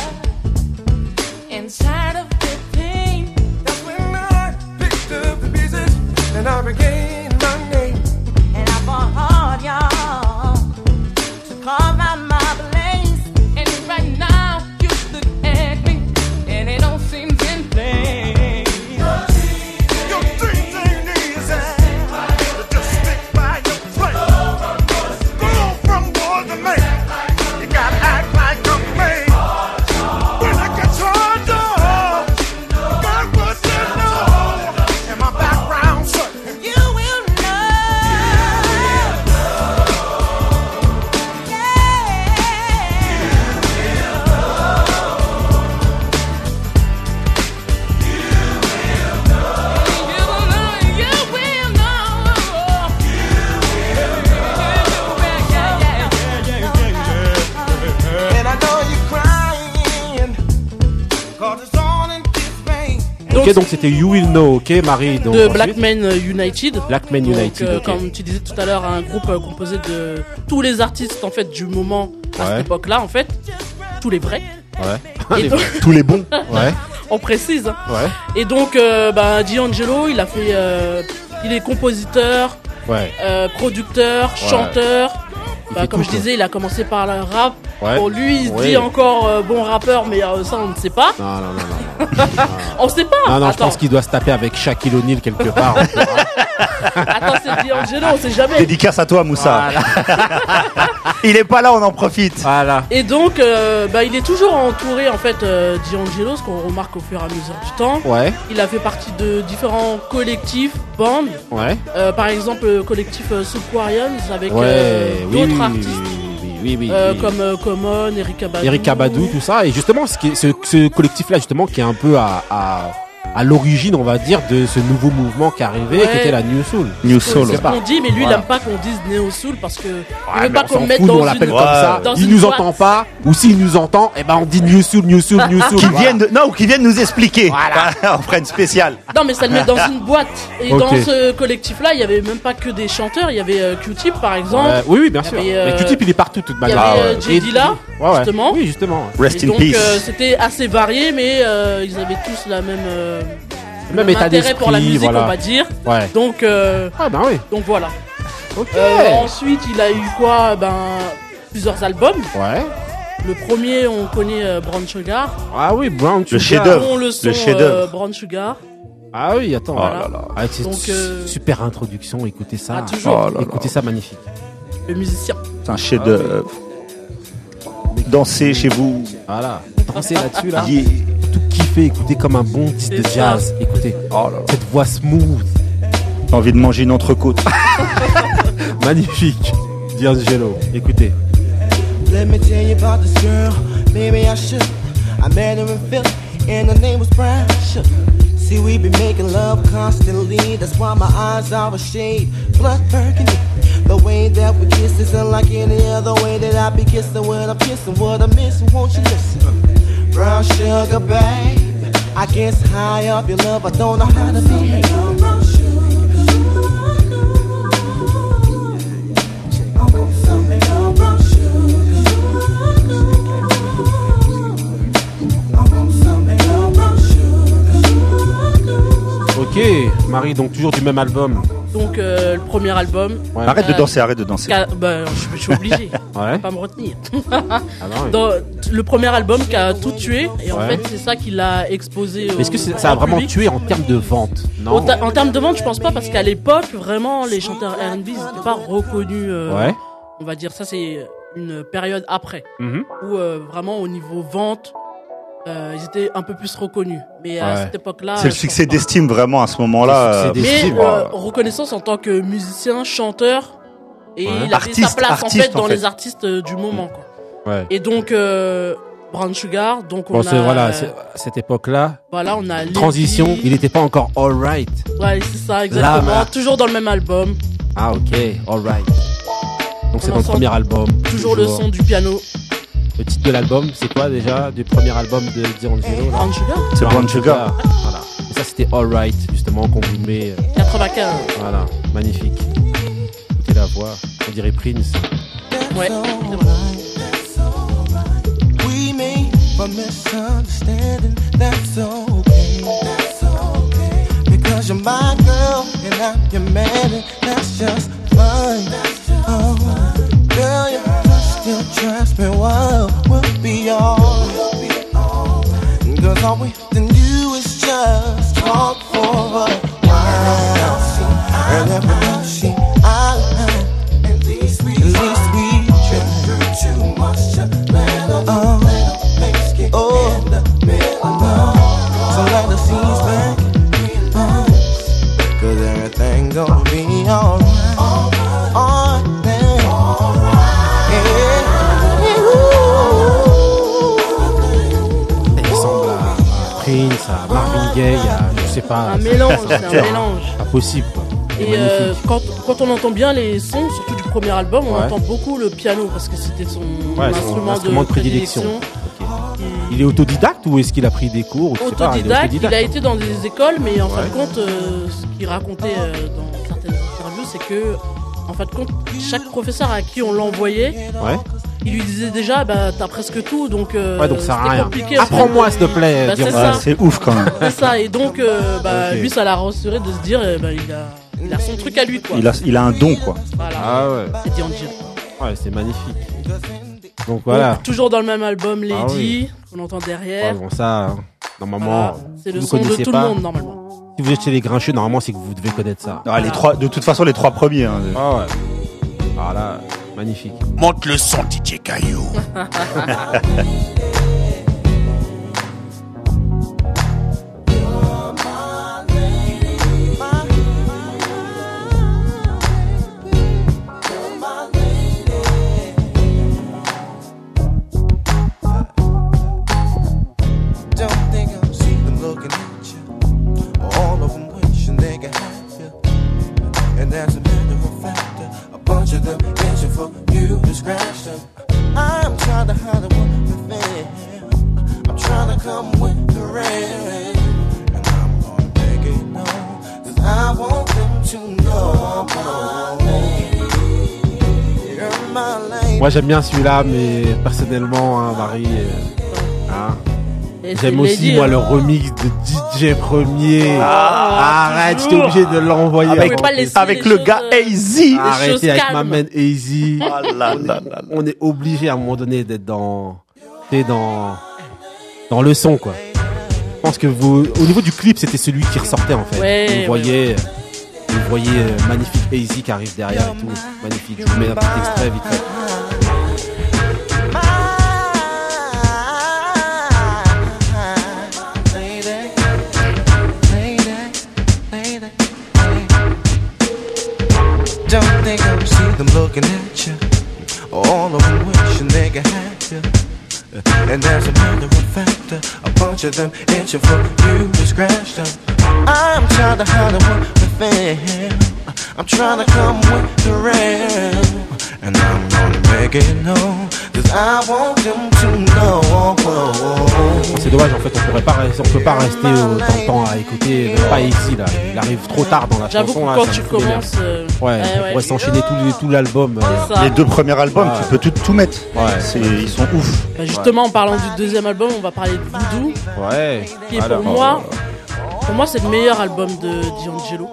Ok, donc c'était You Will Know, ok, Marie. Donc, de Black Men United. Black Men United. euh. Comme tu disais tout à l'heure, un groupe euh, composé de tous les artistes en fait du moment à Ouais. cette époque-là en fait, tous les vrais. Ouais. Et Les- donc- Tous les bons. ouais, on précise. ouais, Et donc, euh, bah, D'Angelo, il a fait, euh, il est compositeur, ouais. euh, producteur, chanteur. Bah, comme tout, je disais, il a commencé par le rap. Ouais. Pour lui, il se dit encore euh, bon rappeur, mais euh, ça, on ne sait pas. Non, non, non, non. On sait pas. Non, non, je Attends, pense qu'il doit se taper avec Shaquille O'Neal quelque part. attends, c'est D'Angelo, on sait jamais. Dédicace à toi, Moussa. Il est pas là, on en profite. voilà. Et donc, euh, bah, il est toujours entouré en fait euh, D'Angelo, ce qu'on remarque au fur et à mesure du temps. Ouais, Il a fait partie de différents collectifs, bandes. ouais. Euh, par exemple, le collectif euh, Subquarians avec Ouais, euh, oui, d'autres oui, artistes. oui, oui, oui, euh, oui. comme euh, Common, Eric Abadou. Eric Abadou, tout ça. Et justement, ce, qui est- ce, ce collectif-là, justement, qui est un peu à, à, à l'origine, on va dire, de ce nouveau mouvement qui est arrivé, Ouais. qui était la New Soul. New C'est Soul. ce qu'on dit, mais lui, Voilà. il aime pas qu'on dise Neo Soul parce que il mais pas on qu'on mette nous, on dans l'appelle une, comme ça. dans Il une nous boîte. entend pas, ou s'il nous entend, eh ben on dit New Soul, New Soul, New Soul. Qui Voilà. viennent de, non, ou qui viennent nous expliquer. Voilà. on fera une spéciale. Non, mais ça le met dans une boîte. Et dans ce collectif-là, il y avait même pas que des chanteurs. Il y avait euh, Q-Tip, par exemple. Oui, oui, bien sûr. avait, euh, Mais Q-Tip, il est partout, de toute Il y manière. avait Ah euh, ouais. justement. Oui, justement. Rest in peace. c'était assez varié, mais ils avaient tous la même, euh, Même même état intérêt pour la d'esprit, musique, voilà. on va dire. Ouais. Donc, euh, Ah, ben oui. donc voilà. Euh, ensuite, il a eu quoi? Ben, plusieurs albums. Ouais. Le premier, on connaît euh, Brown Sugar. Ah oui, Brown Le Sugar. chef-d'œuvre. Le son le euh, Brown Sugar. Ah oui, attends. Oh là là. Avec cette Donc, euh, super introduction, écoutez ça. Ah, toujours. Oh là là. écoutez ça, magnifique. Le musicien. C'est un chef-d'œuvre. Dansez chez vous. Voilà. Dansez là-dessus, là. Yeah. Tout kiffé, écoutez comme un bon disque de jazz. Écoutez. Oh là là. Cette voix smooth. J'ai envie de manger une entrecôte. Magnifique. D'Angelo. Écoutez. Let me tell you about this girl. Maybe I should. I met her in Philly, and her name was Precious. See, we be making love constantly. That's why my eyes are a shade blood burgundy. The way that we kiss is unlike any other way that I be kissing when I'm kissing. What I'm missing, won't you listen? Brown sugar, babe. I guess high up your love, I don't know how to. Ok. Marie, donc toujours du même album. Donc euh, le premier album. Ouais. Arrête de Euh, danser, arrête de danser. bah, je, je suis obligé. Ouais. pas me retenir. Ah non, oui. Dans le premier album qui a tout tué et en Ouais. fait c'est ça qui l'a exposé. au Est-ce que ça a vraiment public. tué en termes de vente? Non. En termes de vente, je pense pas parce qu'à l'époque, vraiment, les chanteurs R&B, ils n'étaient pas reconnus. euh, Ouais. On va dire ça, c'est une période après Mhm. où euh, vraiment au niveau vente, euh, ils étaient un peu plus reconnus. Mais à Ouais. cette époque-là, C'est le succès d'estime vraiment à ce moment-là. Euh, d'estime. Mais euh, reconnaissance en tant que musicien, chanteur, et Ouais. il sa Artiste, place en artiste, fait dans en fait. les artistes euh, du moment. Quoi. Ouais. Et donc euh, Brown Sugar, donc on Bon, a c'est- voilà, cette époque-là, voilà, on a Lady. transition, il n'était pas encore alright. Ouais, c'est ça, exactement. Là, Toujours dans le même album, Ah, ok, alright. Donc c'est dans le premier album. toujours le son du piano. Le titre de l'album, c'est quoi déjà Du premier album de D'Angelo Brown Sugar, C'est Brown Sugar. Voilà. Et ça, c'était alright, justement, qu'on vous met. euh, 95. Voilà, magnifique. Écoutez la voix, on dirait Prince. Ouais. A misunderstanding. That's okay. That's okay. Because you're my girl and I'm your man, and that's just fine. Oh, girl, you trust me. Well, we'll be all. Cause all we have to do is just talk for a pas. Un mélange, c'est un mélange. Pas possible quoi. C'est Et euh, quand, quand on entend bien les sons, surtout du premier album, on Ouais. entend beaucoup le piano parce que c'était son, Ouais, son instrument, de, de prédilection. Il est autodidacte ou est-ce qu'il a pris des cours pas, il Autodidacte, il a été dans des écoles, mais en fin de compte, euh, ce qu'il racontait euh, dans certaines interviews, c'est que, en fin de compte, chaque professeur à qui on l'envoyait, Ouais. Il lui disait déjà, bah t'as presque tout, donc, euh, Ouais, donc ça sert à c'était rien. compliqué, Apprends-moi, s'il te plaît, Bah, c'est. Ouais, ouf quand même. C'est ça, et donc, euh, bah, lui, ça l'a rassuré de se dire, ben, il, a, il a son truc à lui, quoi. Il a, il a un don quoi. Voilà, Ah ouais. c'est D'Angelo. Ouais, c'est magnifique. Donc voilà. Donc, toujours dans le même album, Lady, Ah oui. qu'on entend Ouais, derrière. bon ça, normalement, Voilà. C'est le vous son de connaissez tout pas. le monde, normalement. Si vous êtes chez les grincheux, normalement c'est que vous devez connaître ça. Ah, les trois, de toute façon, les trois premiers. hein. Ah ouais. Ah là, magnifique. Monte le son, DJ Caillou. Moi j'aime bien celui-là, mais personnellement, hein, Marie, euh, hein, Et c'est j'aime aussi moi hein. le remix de DJ Premier. Ah, Arrête, j'étais obligé de l'envoyer. Avec, laisser avec les le gars euh, Easy. choses Arrêtez avec ma man Easy. Ah là là là là. On est obligé à un moment donné d'être dans, dans, dans le son quoi. Je pense que vous, au niveau du clip, c'était celui qui ressortait en fait. Ouais, vous ouais, voyez, vous voyez euh, magnifique Easy qui arrive derrière et tout. Magnifique. Je vous mets un petit extrait vite fait. Them looking at you. All of them wishing they could have you. And as a matter of fact, a bunch of them itching for you to scratch them. I'm trying to holler with them. I'm trying to come with the rail. And I'm gonna make it known. Cause I want them to know. C'est dommage, en fait, on pourrait pas, rester- on peut pas rester autant de temps à écouter. Pas Easy là. Il arrive trop tard dans la J'avoue chanson là. quand ça tu commences, euh, ouais, ouais, on ouais. pourrait s'enchaîner tout, tout l'album. euh. Les deux premiers albums, Ouais. tu peux tout, tout mettre. Ils sont ouf. Bah, justement, en parlant du deuxième album, on va parler de Voodoo, Ouais. qui est Alors, pour moi, pour moi, c'est le meilleur album de D'Angelo.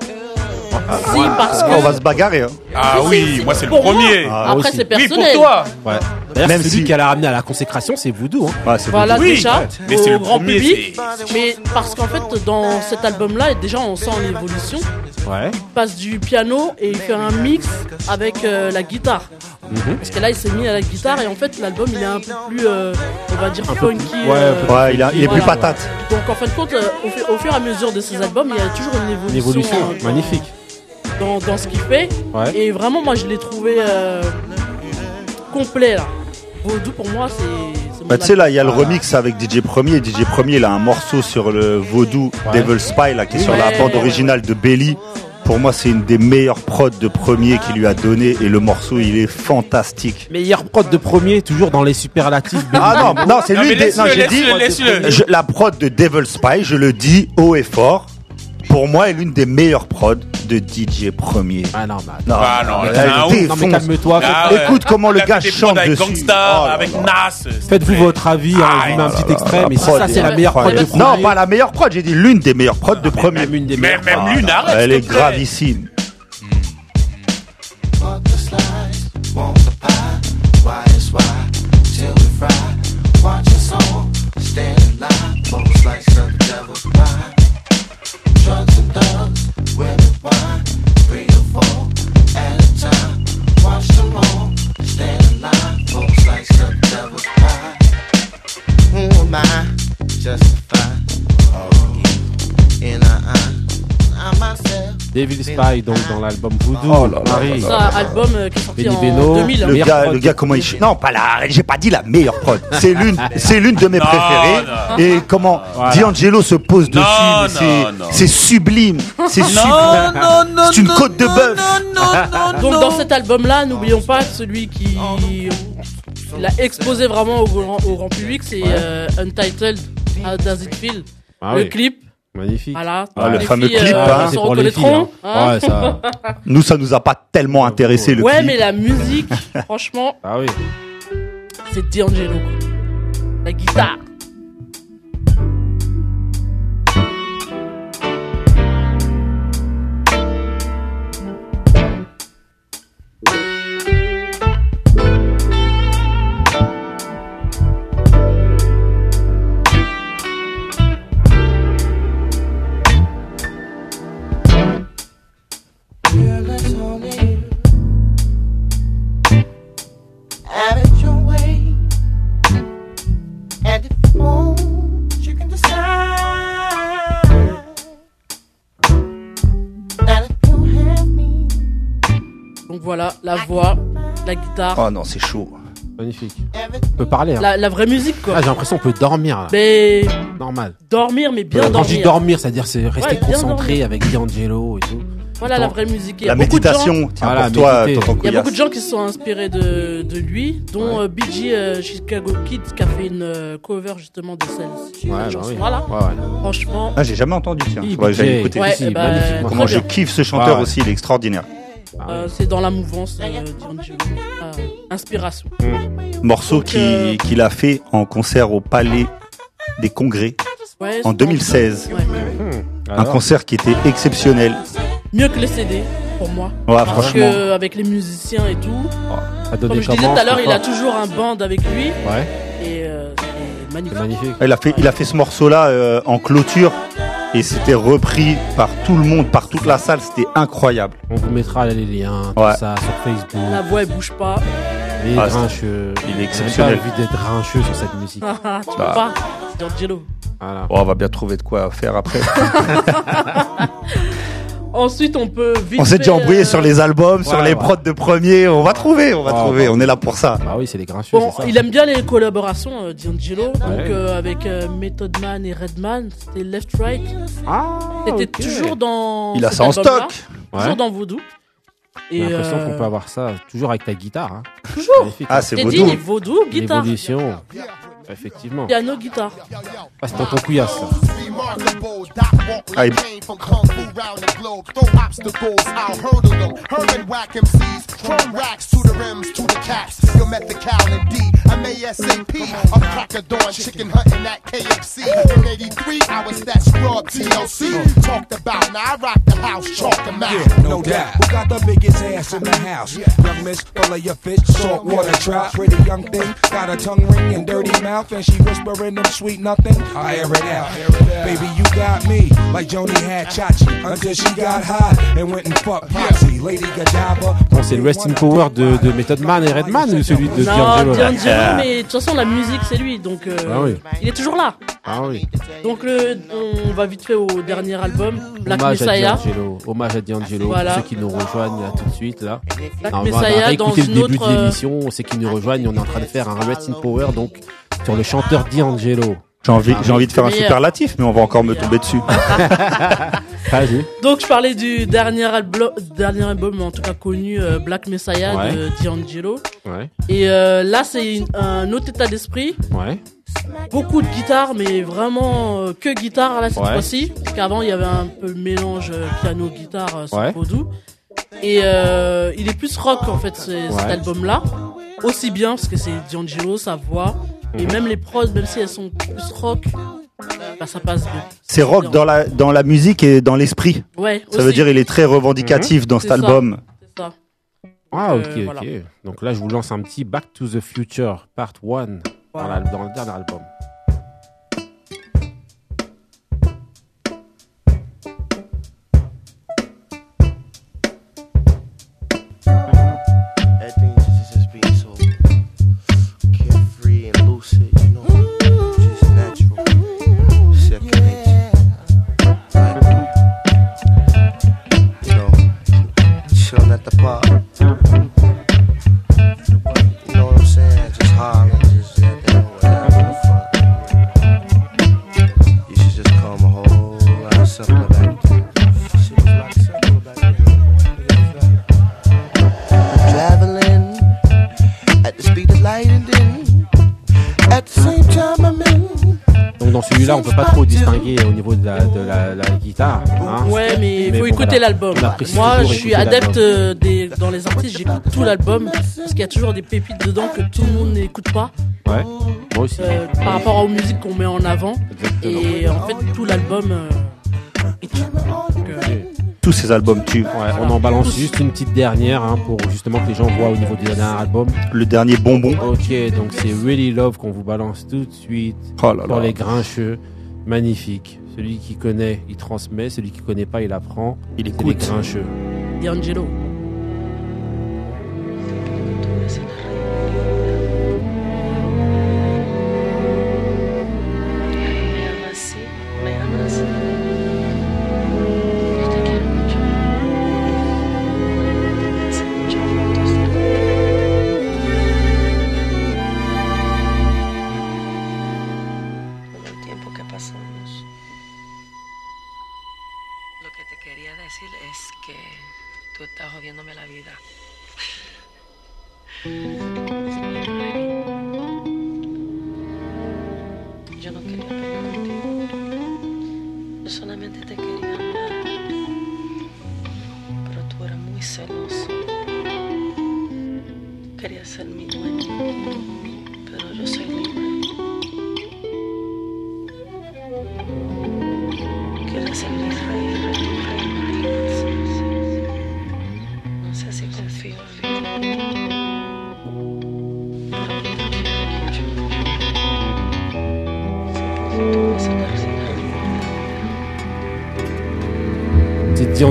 Si, parce On va se bagarrer. hein. Ah oui, moi c'est le premier. Ah, après aussi. c'est Oui, personnel. pour toi. Ouais. D'ailleurs, Même celui si- qui l'a ramené à la consécration, c'est Voodoo. Hein. Ouais, c'est Voilà. Oui, déjà mais c'est au le grand premier, public. Mais parce qu'en fait, dans cet album-là, déjà on sent l'évolution. Ouais. Il passe du piano et il fait un mix avec euh, la guitare. Mhm. Parce que là, il s'est mis à la guitare et en fait, l'album il est un peu plus, euh, on va dire, funky. ouais, euh, il, a- il est plus patate. Donc en fin de compte, euh, au, fu- au fur et à mesure de ses albums, il y a toujours une évolution, Une évolution magnifique. Dans, dans ce qu'il fait. Ouais. Et vraiment, moi, je l'ai trouvé euh, complet là. Vaudou pour moi, c'est. Bah, tu sais, là, il y a le remix avec DJ Premier. DJ Premier, il a un morceau sur le Vaudou Ouais. Devil Spy, là, qui est sur la bande originale de Belly. Pour moi, c'est une des meilleures prods de Premier qu'il lui a donné. Et le morceau, il est fantastique. Meilleur prod de premier, toujours dans les superlatifs. Ah non, non, c'est lui. non, j'ai dit, je- la prod de Devil Spy, je le dis haut et fort. Pour moi, est l'une des meilleures prods de DJ Premier. Ah non, mais attends. Non, Ah non, elle. Non, mais calme-toi. Ah ouais. Écoute comment le gars chante avec dessus. Gangstar, Oh là avec. Nas. Faites-vous votre avis, hein, Ah, je vous mets un petit extrait, mais ça est c'est la meilleure prod de premier. Non, pas la meilleure prod, j'ai dit l'une des meilleures prods de premier. Même une des Même, meilleures. même l'une, arrête. Elle est gravissime. Devil Spy, donc dans l'album Voodoo. Oh là là Marie. C'est un album euh, qui est sorti Benny en Beno, 2000. hein. Le Meilleure gars, prod le gars, comment il ch- Non, pas la. J'ai pas dit la meilleure prod. C'est l'une, c'est l'une de mes Non, préférées. non. Et comment Voilà. D'Angelo se pose dessus, mais c'est, non, non. c'est sublime. C'est sublime. non, non, C'est une côte de bœuf. Donc dans cet album-là, n'oublions pas que celui qui l'a exposé vraiment au grand, au grand public, c'est euh, Untitled, How Does It Feel? Ah Le oui. clip, Magnifique. voilà. Ah, le fameux filles, clip, euh, hein. se C'est pour les filles. reconnaîtront. hein. hein. Ouais, ça. Nous, ça nous a pas tellement intéressé le Ouais, clip. mais la musique, franchement, Ah oui. c'est D'Angelo. La guitare. La voix, la guitare, Oh non, c'est chaud. Magnifique. On peut parler. Hein. la, la vraie musique quoi. Ah, j'ai l'impression qu'on peut dormir. Là. Mais Normal. dormir, mais bien Quand je dormir. dis dormir, c'est-à-dire c'est rester Ouais, concentré dormir. avec D'Angelo et tout. Voilà la vraie musique. La de gens- méditation, tiens, Voilà, pour toi, Il y a beaucoup de gens qui se sont inspirés de, de lui, dont euh, BG euh, Chicago Kid qui a fait une euh, cover justement de celle-ci. Ouais, bah oui. Voilà. Ouais, ouais. Franchement, Ah, j'ai jamais entendu, tiens. Ouais, eh ben, magnifique. Comment je kiffe ce chanteur Ouais. aussi, il est extraordinaire. Euh, c'est dans la mouvance euh, D'Angelo. Euh, inspiration. Morceau Donc, qui- euh, qu'il a fait en concert au Palais des Congrès Ouais, en c'est 2016. Ouais. Un Alors, concert qui était exceptionnel. Mieux que les CD pour moi. Ouais, Parce franchement. que avec les musiciens et tout, a donné comme je disais tout à l'heure, il a toujours un band avec lui Ouais. et euh, magnifique. magnifique. Il a fait, il a fait ce morceau-là euh, en clôture et c'était repris par tout le monde, par toute la salle. C'était incroyable. On vous mettra les liens, tout Ouais. ça sur Facebook. La voix elle bouge pas. Les Ah, grincheux. il est J'ai exceptionnel. pas envie d'être grincheux sur cette musique. Ah, tu peux Bah. pas. C'est D'Angelo. Voilà. Oh, on va bien trouver de quoi faire après. Ensuite, on peut vite. on s'est déjà embrouillé euh, sur les albums, sur ouais, les ouais. prods de premier. On va trouver, on va Ah, trouver. bah. On est là pour ça. Bah oui, c'est les grincheux, Bon, ça. il aime bien les collaborations, euh, D'Angelo. Donc, euh, avec euh, Method Man et Redman, c'était Left Right. Ah, C'était toujours dans. Il a ça en stock. Toujours dans Voodoo. J'ai Et l'impression euh, qu'on peut avoir ça toujours avec ta guitare. Hein. Toujours. Magnifique, Ah, hein. c'est vaudou. dit, Vaudou, guitare. L'évolution. Effectivement. Piano, guitare. Ah, c'est dans ton couillasse, ça. Ah, il- Chicken hunting at KFC. In 83, I was that scrub TLC. Talked about, now I rock the house, chalk them out. Yeah, no doubt. Who got the biggest ass in the house? Young miss, fillet your fish, salt water trout. Pretty young thing, got a tongue ring and dirty mouth, and she whispering them sweet nothing. I air it out. Baby, you got me, like Joni had Chachi, until she got hot and went and fucked Potsy. Lady Godiva. Bon, c'est le Rest in Power de, de Method Man et Redman ou celui de Non, D'Angelo D'Angelo, mais de toute façon, la musique, c'est lui. Donc, euh, Ah oui. il est toujours là. Ah oui. Donc, le, on va vite fait au dernier album, Black Hommage à. D'Angelo. Hommage à D'Angelo. Voilà. Pour ceux qui nous rejoignent là, tout de suite là. Black on va Messiah dans le une début autre, de euh, l'émission. Ceux qui nous rejoignent, on est en train de faire un in Power donc sur le chanteur D'Angelo. J'ai envie, Ah, j'ai envie de faire un superlatif, mais on va encore me tomber dessus. Vas-y. Donc, je parlais du dernier album, dernier album, en tout cas connu, euh, Black Messiah Ouais. de D'Angelo. Ouais. Et euh, là, c'est une- un autre état d'esprit. Ouais. Beaucoup de guitare, mais vraiment euh, que guitare là cette Ouais. fois-ci. Parce qu'avant, il y avait un peu le mélange euh, piano-guitare euh, sur Ouais. Vodou. Et euh, il est plus rock en fait ce- cet Ouais. album-là. Aussi bien parce que c'est D'Angelo, sa voix. Et Mhm. même les prods, même si elles sont plus rock, bah, ça passe bien. C'est rock dans la, dans la musique et dans l'esprit. Ouais, Ça veut dire il est très revendicatif dans C'est cet ça. album. C'est ça. Ah, ok, Euh, ok. voilà. Donc là, je vous lance un petit Back to the Future, part 1, dans, Voilà. dans le dernier album. Écouter l'album. Moi, je suis adepte euh, des, dans les artistes, j'écoute tout l'album parce qu'il y a toujours des pépites dedans que tout le monde n'écoute pas Ouais, moi aussi. euh, par rapport aux musiques qu'on met en avant. Exactement. Et en fait, tout l'album. euh, est tout. Donc, euh, Tous ces albums tuent. Ouais, on en balance juste une petite dernière hein, pour justement que les gens voient au niveau du dernier album. Le dernier bonbon. Ok, donc c'est Really Love qu'on vous balance tout de suite Oh là pour là. les grincheux. Magnifique. Celui qui connaît, il transmet. Celui qui connaît pas, il apprend. Il C'est les écoute. grincheux. D'Angelo.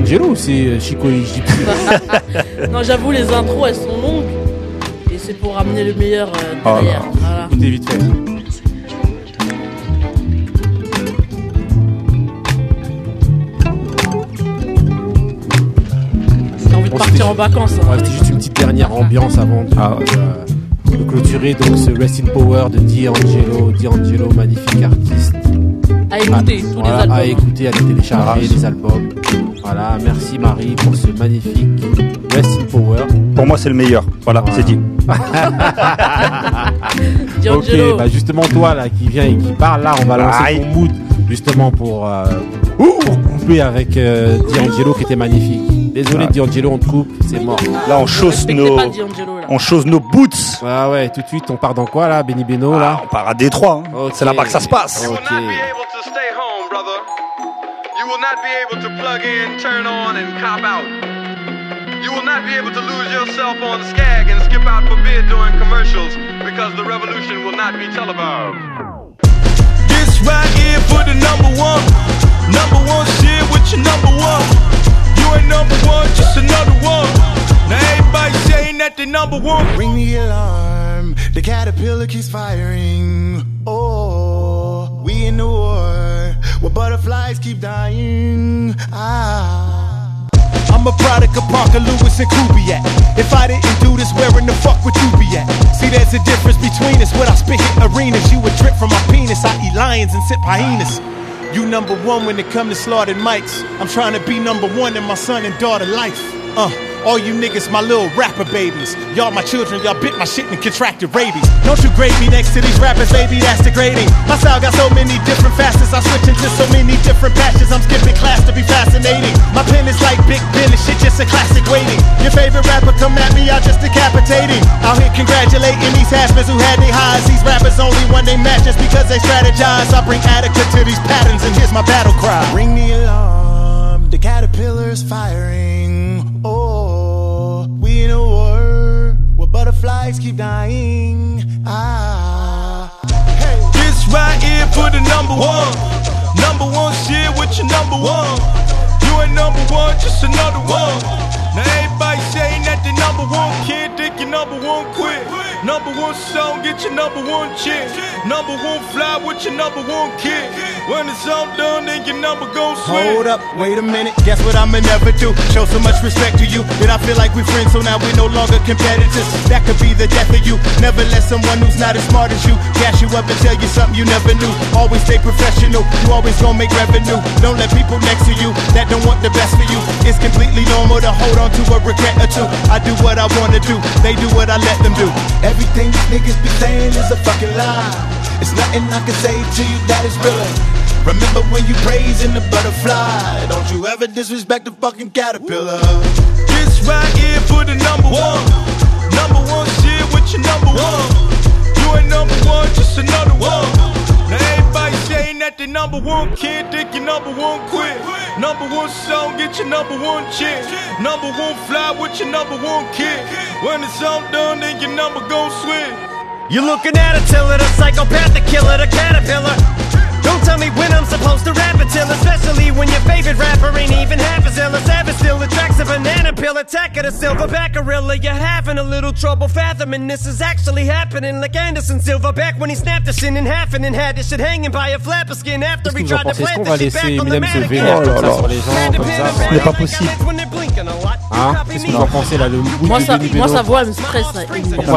D'Angelo ou c'est euh, Chico et Gypsy non, j'avoue, les intros, elles sont longues. Et c'est pour ramener le meilleur euh, Oh derrière. Voilà. Vite fait. Partir en vacances. hein. Ouais, c'était juste une petite dernière ambiance avant de, euh, de clôturer donc ce Rest in Power de D'Angelo. D'Angelo, magnifique artiste. À écouter tous les albums. À écouter, à les télécharger, les albums. Voilà, merci Marie pour ce magnifique Rest in Power. Pour moi, c'est le meilleur. Voilà, c'est dit. Ok, bah justement toi là qui vient et qui parle là, on va lancer ton mood justement pour, euh, pour couper avec euh, D'Angelo qui était magnifique. Désolé. D'Angelo, on te coupe, c'est mort. Là, on chausse nos, pas D'Angelo, là. on chausse nos boots. Ah ouais, tout de suite on part dans quoi là, Benny Beno Ah, là on part à Détroit. hein. Ok. C'est là-bas que ça se passe. Ok. able to stay home, brother. You will not be able to plug in, turn on, and cop out. You will not be able to lose yourself on the skag and skip out for bid during commercials because the revolution will not be televised. This right here for the number one. Number one shit with your number one. You ain't number one, just another one. Now everybody saying that they number one. Ring the alarm. The caterpillar keeps firing. Oh, we in the war where butterflies keep dying. Ah. I'm a product of Parker Lewis and Kubiak. If I didn't do this, where in the fuck would you be at? See, there's a difference between us. When I spit hit arenas, you would drip from my penis. I eat lions and sip hyenas. You number one when it come to slaughtered mics. I'm trying to be number one in my son and daughter life. Uh, all you niggas, my little rapper babies. Y'all my children, y'all bit my shit and contracted rabies. Don't you grade me next to these rappers, baby, that's degrading. My style got so many different facets, I switch into so many different patches. I'm skipping class to be fascinating. My pen is like Big Ben, this shit just a classic waiting. Your favorite rapper come at me, I just decapitating. Out here congratulating these haspers who had they highs. These rappers only one they match just because they strategize. I bring adequate to these patterns, and here's my battle cry. Ring the alarm. The caterpillar's firing. Butterflies keep dying. Ah. Hey. This right here for the number one. Number one shit with your number one. You ain't number one, just another one. Now that they number one kid, think you number one quit. Number one song, get your number one chick. Number one fly with your number one kid. When it's all done, then your number gon' swing. Hold up, wait a minute. Guess what I'ma never do? Show so much respect to you that I feel like we're friends, so now we're no longer competitors. That could be the death of you. Never let someone who's not as smart as you gas you up and tell you something you never knew. Always stay professional. You always gonna make revenue. Don't let people next to you that don't want the best for you. It's completely normal to hold on to a regret or two. I do what I wanna do. They do what I let them do. Everything these niggas be saying is a fucking lie. It's nothing I can say to you that is real. Remember when you praising the butterfly? Don't you ever disrespect the fucking caterpillar. This right here for the number one. Number one shit with your number one. You ain't number one, just another one. Saying that they number one kid, think you number one quit. Number one song, get your number one chick. Number one fly with your number one kid. When it's all done, then your number gon' swing. You're looking at a tiller, a psychopath, the killer, the caterpillar. Don't tell me when I'm supposed to rap until, especially when your favorite rapper ain't even half as ill as ever still attracts a banana peel attack of the silverback gorilla. You're having a little trouble fathoming this is actually happening, like Anderson Silverback when he snapped the shit in half and then had this shit hanging by a flap of skin after he tried to plant va the shit laisser back on the mannequin? vénère comme ça sur les gens, comme ça? Ce n'est pas possible. Hein? Qu'est-ce que vous en pensez là, le Moi, de ça, moi, sa voix elle me stresse. ça.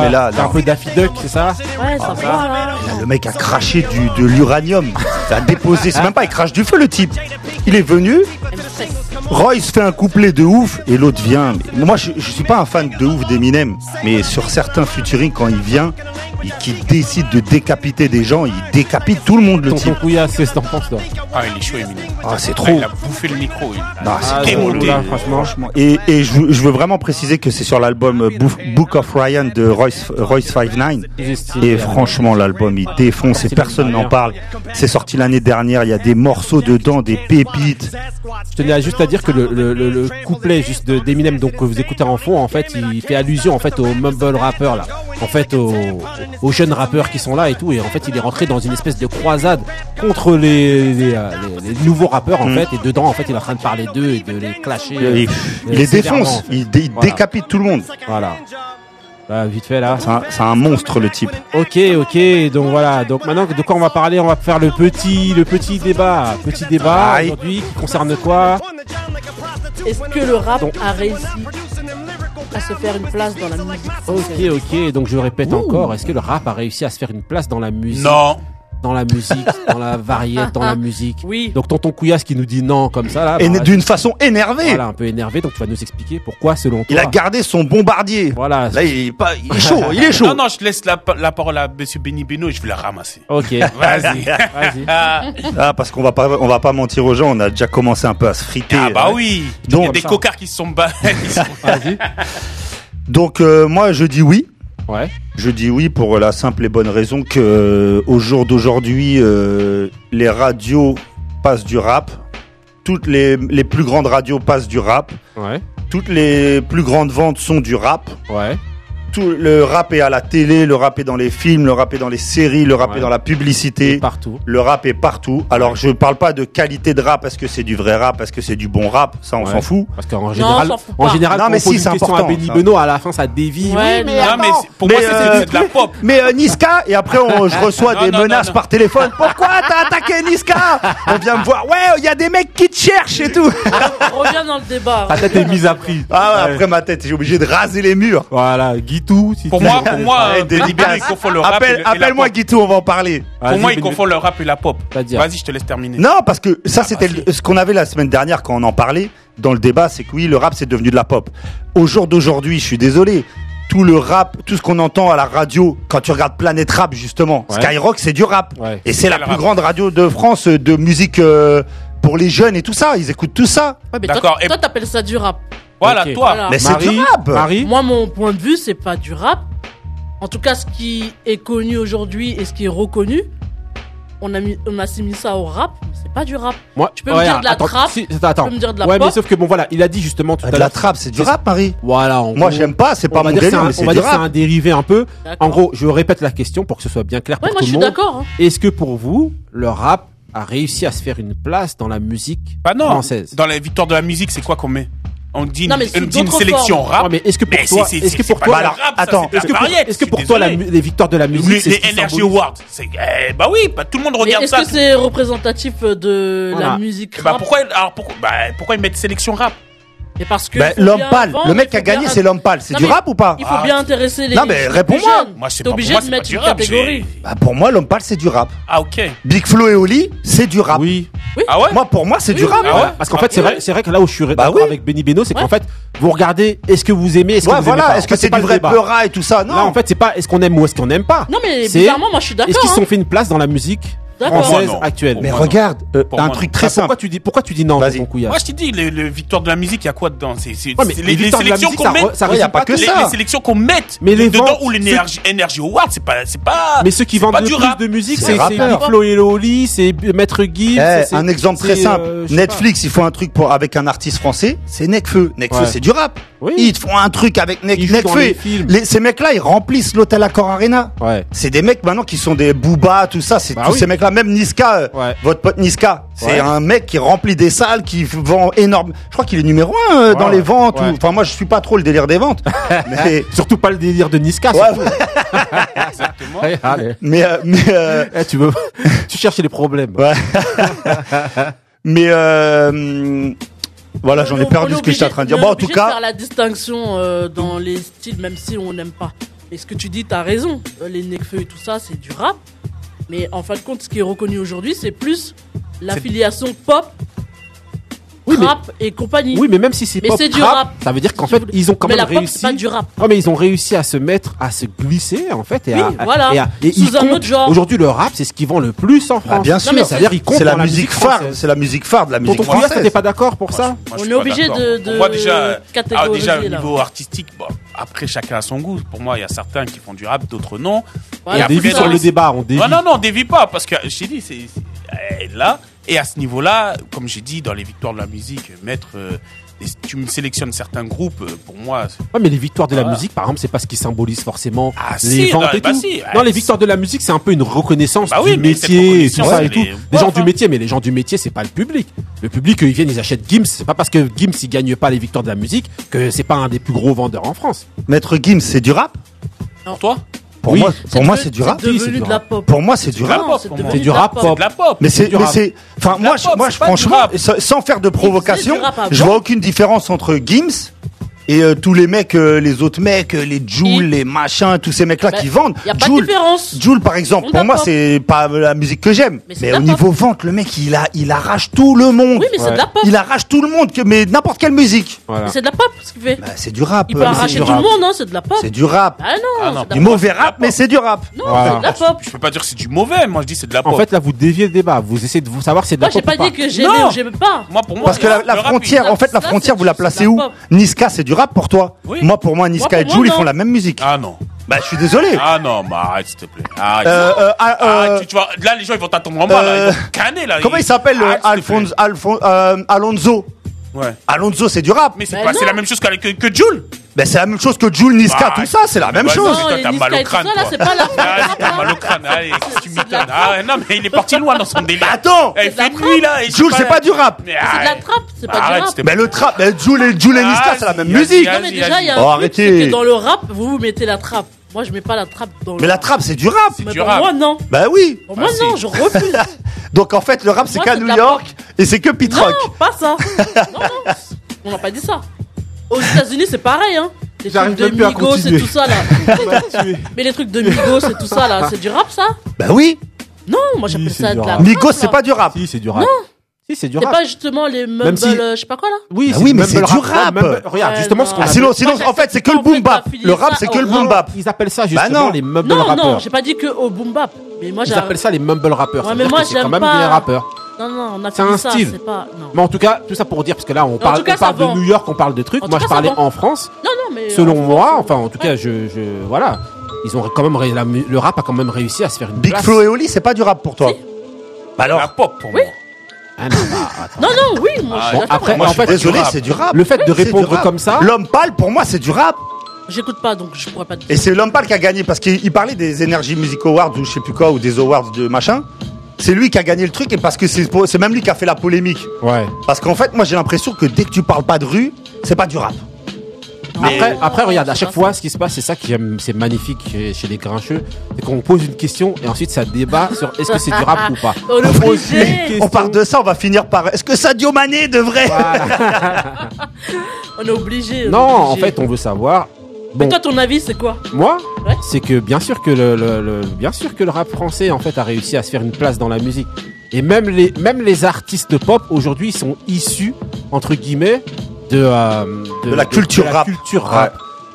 Mais là, T'as un peu Daffy Duck, c'est ça? Ouais, sa voix là. Le mec a craché du, de l'uranium. Il a déposé. C'est même pas, il crache du feu le type. Il est venu. Royce fait un couplet de ouf et l'autre vient. Mais Moi, je, je suis pas un fan de ouf d'Eminem, mais sur certains featuring, quand il vient, et qu'il décide de décapiter des gens, il décapite tout le monde le Tonton type. C'est ce t'en penses toi Ah, il est chaud, Eminem. Ah, c'est Ah, trop. il a bouffé le micro. Il... Non, c'est Ah, là, franchement. Et, et je, je veux vraiment préciser que c'est sur l'album euh, Book- Book of Ryan de Royce, Royce 59. Et franchement, l'album, il défonce et personne n'en parle. C'est sorti l'année dernière, il y a des morceaux dedans, des pépites. Je tenais juste à dire que le, couplet juste d'Eminem, donc que vous écoutez en fond, en fait, il fait allusion en fait au mumble rappeur là, en fait au, aux jeunes rappeurs qui sont là et tout, et en fait, il est rentré dans une espèce de croisade contre les, euh, nouveaux rappeurs en mm. fait, et dedans, en fait, il est en train de parler d'eux et de les clasher. Il, les euh, défonce, il, décapite tout le monde. Voilà. Bah, vite fait là. C'est un, un, monstre le type. Ok, ok. Donc voilà. Donc maintenant de quoi on va parler? On va faire le petit, le petit débat, petit débat aujourd'hui qui concerne quoi? Est-ce que le rap a réussi à se faire une place dans la musique? Ok, ok. Donc je répète encore. Est-ce que le rap a réussi à se faire une place dans la musique? Non dans la musique, dans la variété, dans la musique. Oui. Donc tonton Couillasse qui nous dit non comme ça là. Et bah, d'une façon énervée. Voilà, un peu énervé. Donc tu vas nous expliquer pourquoi selon toi. Il a gardé son bombardier. Voilà. Là il est chaud, il est chaud. Non non, je laisse la, parole à Monsieur Benny Beno et je vais la ramasser. Ok. Vas-y. Vas-y. Ah. ah parce qu'on va pas, on va pas mentir aux gens, on a déjà commencé un peu à se friter. Ah bah oui. Donc il y a des cocards qui se sont battus. Donc euh, moi je dis oui. Je dis oui pour la simple et bonne raison que euh, au jour d'aujourd'hui, euh, les radios passent du rap. Toutes les, plus grandes radios passent du rap. Toutes les plus grandes ventes sont du rap le rap est à la télé, le rap est dans les films, le rap est dans les séries, le rap est dans la publicité. Partout. Le rap est partout. Alors je parle pas de qualité de rap parce que c'est du vrai rap, parce que c'est du bon rap, ça on s'en fout. Parce qu'en général, non, en, général, non, mais si, une question à Benny Beno, à la fin ça dévie. Oui, mais, mais pour moi c'est de la pop. Mais euh, Niska et après on, je reçois des menaces par téléphone. Pourquoi t'as attaqué Niska? On vient me voir. Ouais, il y a des mecs qui te cherchent et tout. Reviens dans le débat. Ta tête est mise à prix. Ah après ma tête, j'ai obligé de raser les murs. Voilà, Guy pour, moi, eh, pour moi, délibéré. Appelle-moi Guitou, on va en parler. Pour moi, il confond le rap et la pop. Vas-y, je te laisse terminer. Non, parce que ça, ah, c'était ce qu'on avait la semaine dernière quand on en parlait dans le débat, c'est que oui, le rap, c'est devenu de la pop. Au jour d'aujourd'hui, je suis désolé, tout le rap, tout ce qu'on entend à la radio, quand tu regardes Planète Rap justement. Skyrock c'est du rap. Et c'est la plus grande radio de France euh, de musique euh, pour les jeunes et tout ça. Ils écoutent tout ça. D'accord. Toi, et... toi t'appelles ça du rap voilà, toi. Voilà. Mais c'est du rap. Marie Moi, mon point de vue, c'est pas du rap. En tout cas, ce qui est connu aujourd'hui et ce qui est reconnu, on, a mis, on ça au rap, mais c'est pas du rap. Moi, tu peux me dire de la trappe, si, attends. tu peux me dire de la Ouais, mais sauf que bon, voilà, il a dit justement tout ah, à l'heure. De la trappe, c'est du rap, Paris. Voilà. En Moi, j'aime pas, c'est pas mon délire, mais c'est On va dire c'est un, dérivé un peu. En gros, je répète la question pour que ce soit bien clair ouais, pour moi. Moi, je suis d'accord. Hein. Est-ce que pour vous, le rap a réussi à se faire une place dans la musique bah non, française? Dans la victoire de la musique, c'est quoi qu'on met? on dit une, sélection rap. Mais est-ce que pour toi, est que pour toi, la... rap, attends, est-ce que, pour, toi les victoires de la musique, les, les Energy Awards, c'est eh, bah oui, bah, tout le monde regarde ça. Est-ce que c'est représentatif euh, de la musique bah, rap? bah pourquoi, alors pourquoi, bah, pourquoi ils mettent sélection rap? Et parce que. Ben, l'homme pâle. Le mec qui a gagné, c'est l'homme pâle. C'est du rap ou pas Il faut bien ah, intéresser les. Non, mais réponds-moi. Moi, c'est obligé de mettre une catégorie. Bah, pour moi, l'homme pâle, c'est du rap. Ah, ok. Big Flo et Oli, c'est du rap. Oui. Ah ouais Moi, pour moi, c'est du rap. Ah parce qu'en fait, ah c'est vrai, que là où je suis bah d'accord avec Benny Beno, c'est qu'en fait, vous regardez, est-ce que vous aimez, est-ce que vous voilà. aimez pas Est-ce que c'est du vrai peura et tout ça? Non. en fait, c'est pas est-ce qu'on aime ou est-ce qu'on n'aime pas. Non, mais bizarrement, moi, je suis d'accord. Est-ce qu'ils se sont hein. fait une place dans la musique française actuelle. Mais regarde, euh, un truc très bah, simple. Pourquoi tu dis, pourquoi tu dis non Vas-y. Moi, je t'ai dit, les, les victoires de la musique, il y a quoi dedans? C'est Ouais, les, les victoires de la sélections musique, qu'on ça re- met. ça pas que les, ça. les sélections qu'on met Mais les dedans ventes, ou les Energy, Awards, c'est pas, c'est pas. Mais ceux qui vendent le du rap. plus de musique, C'est c'est c'est Flo et c'est Maître Gibbs. Eh, c'est- un exemple très euh, simple. Netflix, ils font un truc avec un artiste français, c'est Necfeu. Necfeu, c'est du rap. Ils font un truc avec Necfeu. ces mecs-là, ils remplissent l'hôtel Accor Arena. C'est des mecs maintenant qui sont des Booba, tout ça. C'est bah tous ces mecs-là même Niska, euh, votre pote Niska, c'est un mec qui remplit des salles, qui vend énorme. Je crois qu'il est numéro un euh, dans les ventes. Enfin, moi, je suis pas trop le délire des ventes. mais... Surtout pas le délire de Niska. Exactement. Mais, tu veux, tu cherches les problèmes. mais euh, voilà, j'en ai perdu ce que j'étais en train de dire. Bon, en tout cas, de faire la distinction dans les styles, même si on n'aime pas. Et ce que tu dis, t'as raison. Les Necfeu et tout ça, c'est du rap. Mais en fin de compte, ce qui est reconnu aujourd'hui, c'est plus l'affiliation pop rap et compagnie. Oui, mais même si c'est pop, du rap, ça veut dire qu'en fait, ils ont quand mais même la réussi. Pop, pas du rap. Non, mais ils ont réussi à se mettre, à se glisser en fait, oui, voilà. et, à, et Sous un autre genre. Aujourd'hui, le rap, c'est ce qui vend le plus en bah, France. Ah, bien sûr, c'est-à-dire la, la, musique phare, c'est la musique phare de la musique Tonton française. Tonton t'es pas d'accord pour ça On est obligé de, de. Moi déjà euh, ah, au niveau artistique, après chacun a son goût. Pour moi, il y a certains qui font du rap, d'autres non. Et on dévie sur le débat, on dévie. Non, non, non, on dévie pas, parce que j'ai dit, c'est là, et à ce niveau-là, comme j'ai dit, dans les victoires de la musique, mettre. Euh, tu me sélectionnes certains groupes, euh, pour moi. Ouais, mais les victoires de la musique, par exemple, c'est pas ce qui symbolise forcément ah, les ventes et bah tout. Si, ah, non, les victoires de la musique, c'est un peu une reconnaissance bah du métier et tout ça et tout. Les, gens du métier, mais les gens du métier, c'est pas le public. Le public, ils viennent, ils achètent Gims. C'est pas parce que Gims, il gagne pas les victoires de la musique que c'est pas un des plus gros vendeurs en France. Maître Gims, c'est du rap? Non, toi? Pour moi, pour moi, c'est du rap. Pour moi, c'est du rap. C'est du rap. pop. Mais c'est, mais c'est, enfin, moi, moi, franchement, sans faire de provocation, je vois aucune différence entre Gims et euh, tous les mecs, euh, les autres mecs, euh, les Joule, les machins, tous ces mecs-là qui vendent. Il Y a pas de différence. Jul, par exemple, pour moi, c'est pas la musique que j'aime. Mais au niveau vente, le mec, il, a, il arrache tout le monde. Oui, mais c'est de la pop. Il arrache tout le monde, mais n'importe quelle musique. Voilà. C'est de la pop ce qu'il fait. Bah, c'est du rap. Il peut arracher tout le monde, hein, c'est de la pop. C'est du rap. Ah non, ah Du mauvais rap, mais c'est du rap. Non, c'est de la pop. Je peux pas dire que c'est du mauvais, moi je dis que c'est de la pop. En fait, là, vous déviez le débat. Vous essayez de vous savoir si c'est de la pop. Moi, j'ai pop pas dit que j'aimais Non. ou j'aimais pas. moi pour moi Parce que la, frontière, en fait, la frontière, vous la placez où? Niska, c'est du pour toi. Moi, pour moi, Niska et Jules, ils font la même musique. Ah non. Bah, je suis désolé. Ah non, mais arrête, s'il te plaît. Arrête. Euh, euh, ah, ah, euh, tu, vois, là, les gens, ils vont t'attendre en bas. Ils. Comment il, s'appelle, Alphonse, Alphonse Alonso? Ouais. Alonso, c'est du rap. Mais c'est bah quoi la même chose que, que, que Jules ben, c'est la même chose que Jules Niska, bah, tout ça, c'est la bah, même chose. Non, ah, t'as mal au crâne. Là, c'est pas la t'as mal au crâne. Allez, tu m'étonnes. Ah, non, mais il est parti loin dans son délire. Attends, il fait lui là. Jules, c'est pas du rap. C'est de la trappe, c'est pas du rap. Mais le trap, Jules et Niska, c'est la même musique. Non, mais déjà, il y a oh, un dans le rap, vous vous mettez la trappe. Moi, je mets pas la trappe dans le. Mais la trappe, c'est du rap. Mais moi, non. Bah oui. Moi, non, je refuse. Donc en fait, le rap, c'est qu'à New York et c'est que Pit Rock. non, pas ça. Non, non. On n'a pas dit ça. Aux États-Unis, c'est pareil, hein. Les trucs de Migos, c'est tout ça, là. Mais les trucs de Migos, c'est tout ça, là. C'est du rap, ça Bah oui. Non, moi, j'appelle ça de la rap. Migos, c'est pas du rap. Si, c'est du rap. C'est pas justement les mumble, si... Euh, je sais pas quoi là. Oui, ah oui mais c'est du rap. regarde, justement ah, ce qu'on. Ah, sinon, sinon, en fait, c'est que le boom bap. Le rap, c'est que le boom bap. Ils appellent ça justement bah les mumble rappeurs. Non, non, j'ai pas dit que au boom bap. Mais moi, j'appelle ça les mumble rappeurs. Ouais, mais moi, j'aime quand même des rappeurs. Non, non, on a C'est un style. Mais en tout cas, tout ça pour dire, parce que là, on parle, de. New York, on parle de trucs. Moi, je parlais en France. Non, non, mais. Selon euh, moi, enfin, en tout cas, je, Voilà. Ils ont quand même. La, le rap a quand même réussi à se faire une. Big place. Flo et Oli, c'est pas du rap pour toi si. Bah alors. Pop pour oui. Ah bah, non, non, oui, moi, ah, je suis après, désolé, c'est du rap. Le fait de répondre comme ça. L'homme pâle, pour moi, c'est du rap. J'écoute pas, donc je pourrais pas te dire. Et c'est l'homme pâle qui a gagné parce qu'il parlait des Energy Music Awards ou je sais plus quoi ou des awards de machin. C'est lui qui a gagné le truc et parce que c'est c'est même lui qui a fait la polémique. Ouais. Parce qu'en fait, moi j'ai l'impression que dès que tu parles pas de rue, c'est pas du rap. Après, après, regarde, à chaque fois, ce qui se passe, c'est ça qui c'est magnifique chez, les grincheux, c'est qu'on pose une question et ensuite ça débat sur est-ce que c'est durable ou pas. On, on, pose une on part de ça, on va finir par est-ce que Sadio Mané devrait. On est obligé. Non, en fait, on veut savoir Bon. Mais toi, ton avis, c'est quoi? Moi? C'est que bien sûr que le, bien sûr que le rap français en fait a réussi à se faire une place dans la musique. Et même les même les artistes pop aujourd'hui sont issus entre guillemets euh, de, la culture rap.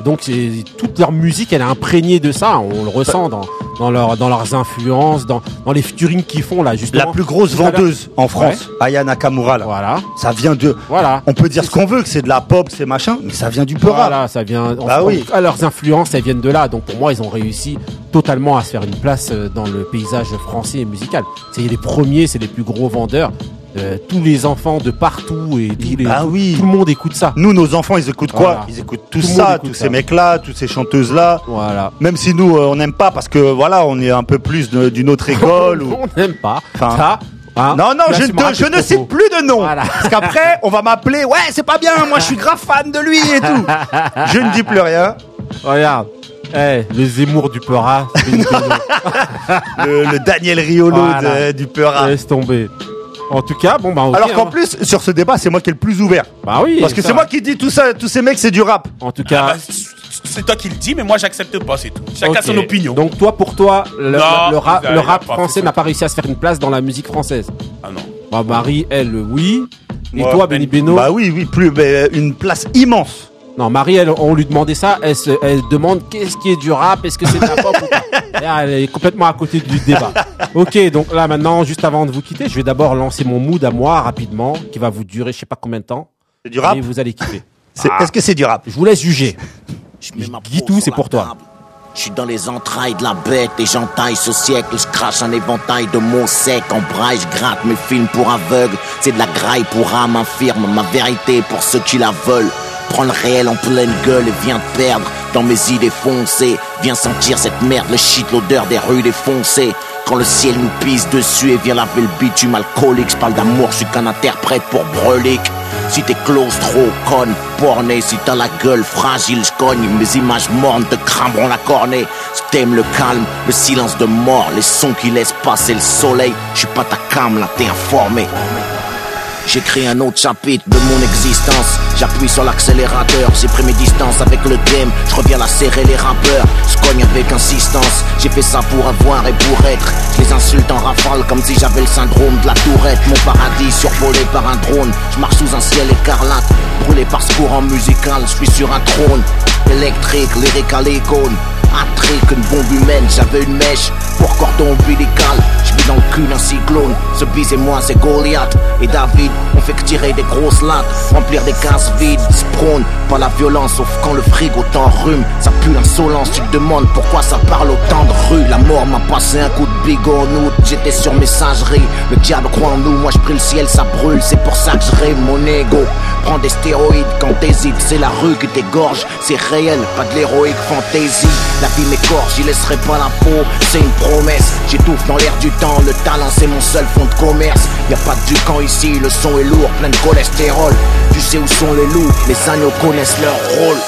Donc toute leur musique, elle est imprégnée de ça. On le ressent dans, dans, leur, dans leurs influences, dans, dans les futurings qu'ils font là justement. La plus grosse vendeuse en France, ouais. Aya Nakamura. Là. Voilà. Ça vient de. Voilà. On peut dire ce qu'on veut, que c'est de la pop, c'est machin, mais ça vient du peu Voilà, ça vient. Bah oui. En, leurs influences, elles viennent de là. Donc pour moi, ils ont réussi totalement à se faire une place euh, dans le paysage français et musical. C'est les premiers, c'est les plus gros vendeurs. Euh, tous les enfants de partout et tous les, ah tout, le monde écoute ça. Nous, nos enfants, ils écoutent quoi Ils écoutent tout, ça, tous ces mecs-là, toutes ces chanteuses-là. Voilà. Même si nous, euh, on n'aime pas parce que voilà, on est un peu plus d'une autre école. On n'aime pas. Enfin, ça, hein, non, non, je, ne cite plus de nom. Parce qu'après, on va m'appeler, ouais, c'est pas bien, moi je suis grave fan de lui et tout. je ne dis plus rien. Regarde. Hey, les Zemmour du Peura. le, le, Daniel Riolo du Peura. Laisse tomber. En tout cas, bon, bah. Alors qu'en hein. plus, sur ce débat, c'est moi qui est le plus ouvert. Bah oui. Parce que c'est moi qui dis tout ça, tous ces mecs, c'est du rap. En tout cas. Ah bah, c'est toi qui le dis, mais moi j'accepte pas, c'est tout. Chacun son opinion. Donc, toi, pour toi, le, rap français n'a pas réussi à se faire une place dans la musique française. Ah non. Bah, Marie, elle, oui. Et toi, Benny ben- Beno Bah oui, oui, plus mais, euh, une place immense. Non, Marie, elle, on lui demandait ça. Elle, elle demande qu'est-ce qui est du rap? Est-ce que c'est de la ah, elle est complètement à côté du débat. ok, donc là maintenant, juste avant de vous quitter, je vais d'abord lancer mon mood à moi rapidement, qui va vous durer je sais pas combien de temps. C'est du. Et vous allez kiffer. Ah. Est-ce que c'est du rap Je vous laisse juger. Je dis tout, c'est pour toi. Je suis dans les entrailles de la bête et j'entaille ce siècle. Je crache un éventail de mots secs en braille. Je gratte mes films pour aveugles. C'est de la graille pour âme infirme. Ma vérité pour ceux qui la veulent. Prends le réel en pleine gueule et viens te perdre dans mes idées foncées. Viens sentir cette merde, le shit, l'odeur des rues défoncées. Quand le ciel nous pisse dessus et vient laver le bitume alcoolique, je parle d'amour, je suis qu'un interprète pour Brelic. Si t'es claustro, conne, porné, si t'as la gueule fragile, je cogne, mes images mornes te crameront la cornée. Je t'aime le calme, le silence de mort, les sons qui laissent passer le soleil. Je suis pas ta cam, là t'es informé. J'écris un autre chapitre de mon existence. J'appuie sur l'accélérateur, j'ai pris mes distances avec le game. Je reviens la serrer les rappeurs, je cogne avec insistance. J'ai fait ça pour avoir et pour être. Les insulte en rafale comme si j'avais le syndrome de la tourette. Mon paradis survolé par un drone. Je marche sous un ciel écarlate, brûlé par ce courant musical. Je suis sur un trône électrique, lyrique à l'icône. Un trick, une bombe humaine, j'avais une mèche pour cordon ombilical. Je vis dans le cul d'un cyclone. Ce bise et moi, c'est Goliath. Et David, on fait que tirer des grosses lattes, remplir des cases vides. Se prône pas la violence, sauf quand le frigo t'enrhume. Ça pue l'insolence, tu te demandes pourquoi ça parle autant de rue. La mort m'a passé un coup de bigot en août, j'étais sur messagerie. Le diable croit en nous, moi je prie le ciel, ça brûle. C'est pour ça que je rêve mon ego. Prends des stéroïdes quand t'hésites, c'est la rue qui t'égorge. C'est réel, pas de l'héroïque fantaisie. La vie m'écorche, j'y laisserai pas la peau, c'est une promesse. J'étouffe dans l'air du temps, le talent c'est mon seul fond de commerce. Y a pas de camp ici, le son est lourd, plein de cholestérol. Tu sais où sont les loups, les agneaux connaissent leur rôle.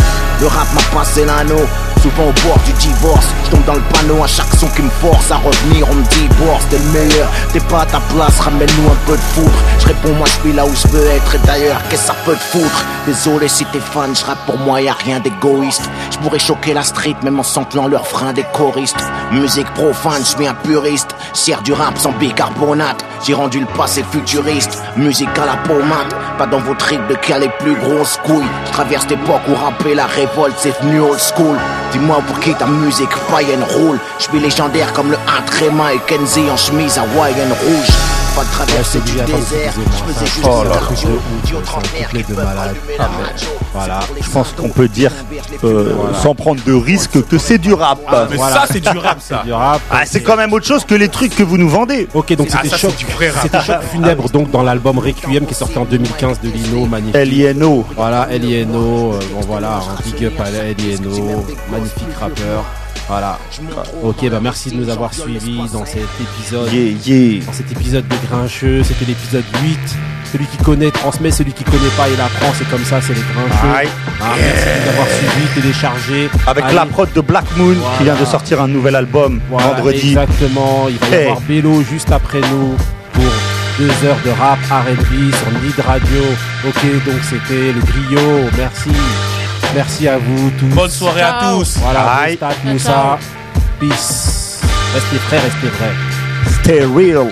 Le rap m'a passé l'anneau, souvent au bord du divorce. Je tombe dans le panneau à chaque son qui me force à revenir. On me divorce, t'es le meilleur, t'es pas à ta place, ramène-nous un peu de foudre. Je réponds, moi je suis là où je veux être. Et d'ailleurs, qu'est-ce que ça peut te foutre? Désolé si t'es fan, je rappe pour moi, y a rien d'égoïste. Je pourrais choquer la street, même en samplant leur frein des choristes. Musique profane, je suis un puriste. Sert du rap sans bicarbonate. J'ai rendu le passé futuriste. Musique à la pommade, pas dans vos tripes de caler plus grosses couilles. Je traverse l'époque où rapper la révolte, c'est venu old school. Dis-moi pour qui ta musique païenne roule. Je suis légendaire comme le 1 Tréma et Kenzie en chemise hawaïenne rouge. Pas de traversée du désert, je faisais juste Oh là, qui allumer la Ah, radio. Voilà, je pense qu'on peut dire, euh, sans prendre de risque, que c'est du rap. Ah, mais ça, c'est du rap, ça. C'est. Ah, c'est quand même autre chose que les trucs que vous nous vendez. Ok, donc c'était choc, c'est du vrai rap. c'était choc funèbre donc dans l'album Requiem qui est sorti en 2015 de Lino, magnifique. L.I.N.O. Voilà, L.I.N.O. euh, bon voilà, un big up à L.I.N.O. Magnifique rappeur. Voilà. Ok, bah merci de nous avoir suivis dans cet épisode. Yeah, yeah. Dans cet épisode de Grincheux, c'était l'épisode 8. Celui qui connaît transmet, celui qui connaît pas il apprend, c'est comme ça, c'est les Grincheux. Ah, Merci de nous avoir suivis, téléchargés. Avec Allez. la prod de Black Moon qui vient de sortir un nouvel album Voilà, vendredi. Exactement. Il va y Hey. avoir Bélo juste après nous pour deux heures de rap R&B sur Nid Radio. Ok, donc c'était le griot. Merci. Merci à vous tous. Bonne soirée à Ciao. tous. Voilà, Bye. Stat Moussa. Peace. Restez frais, restez vrais. Stay real.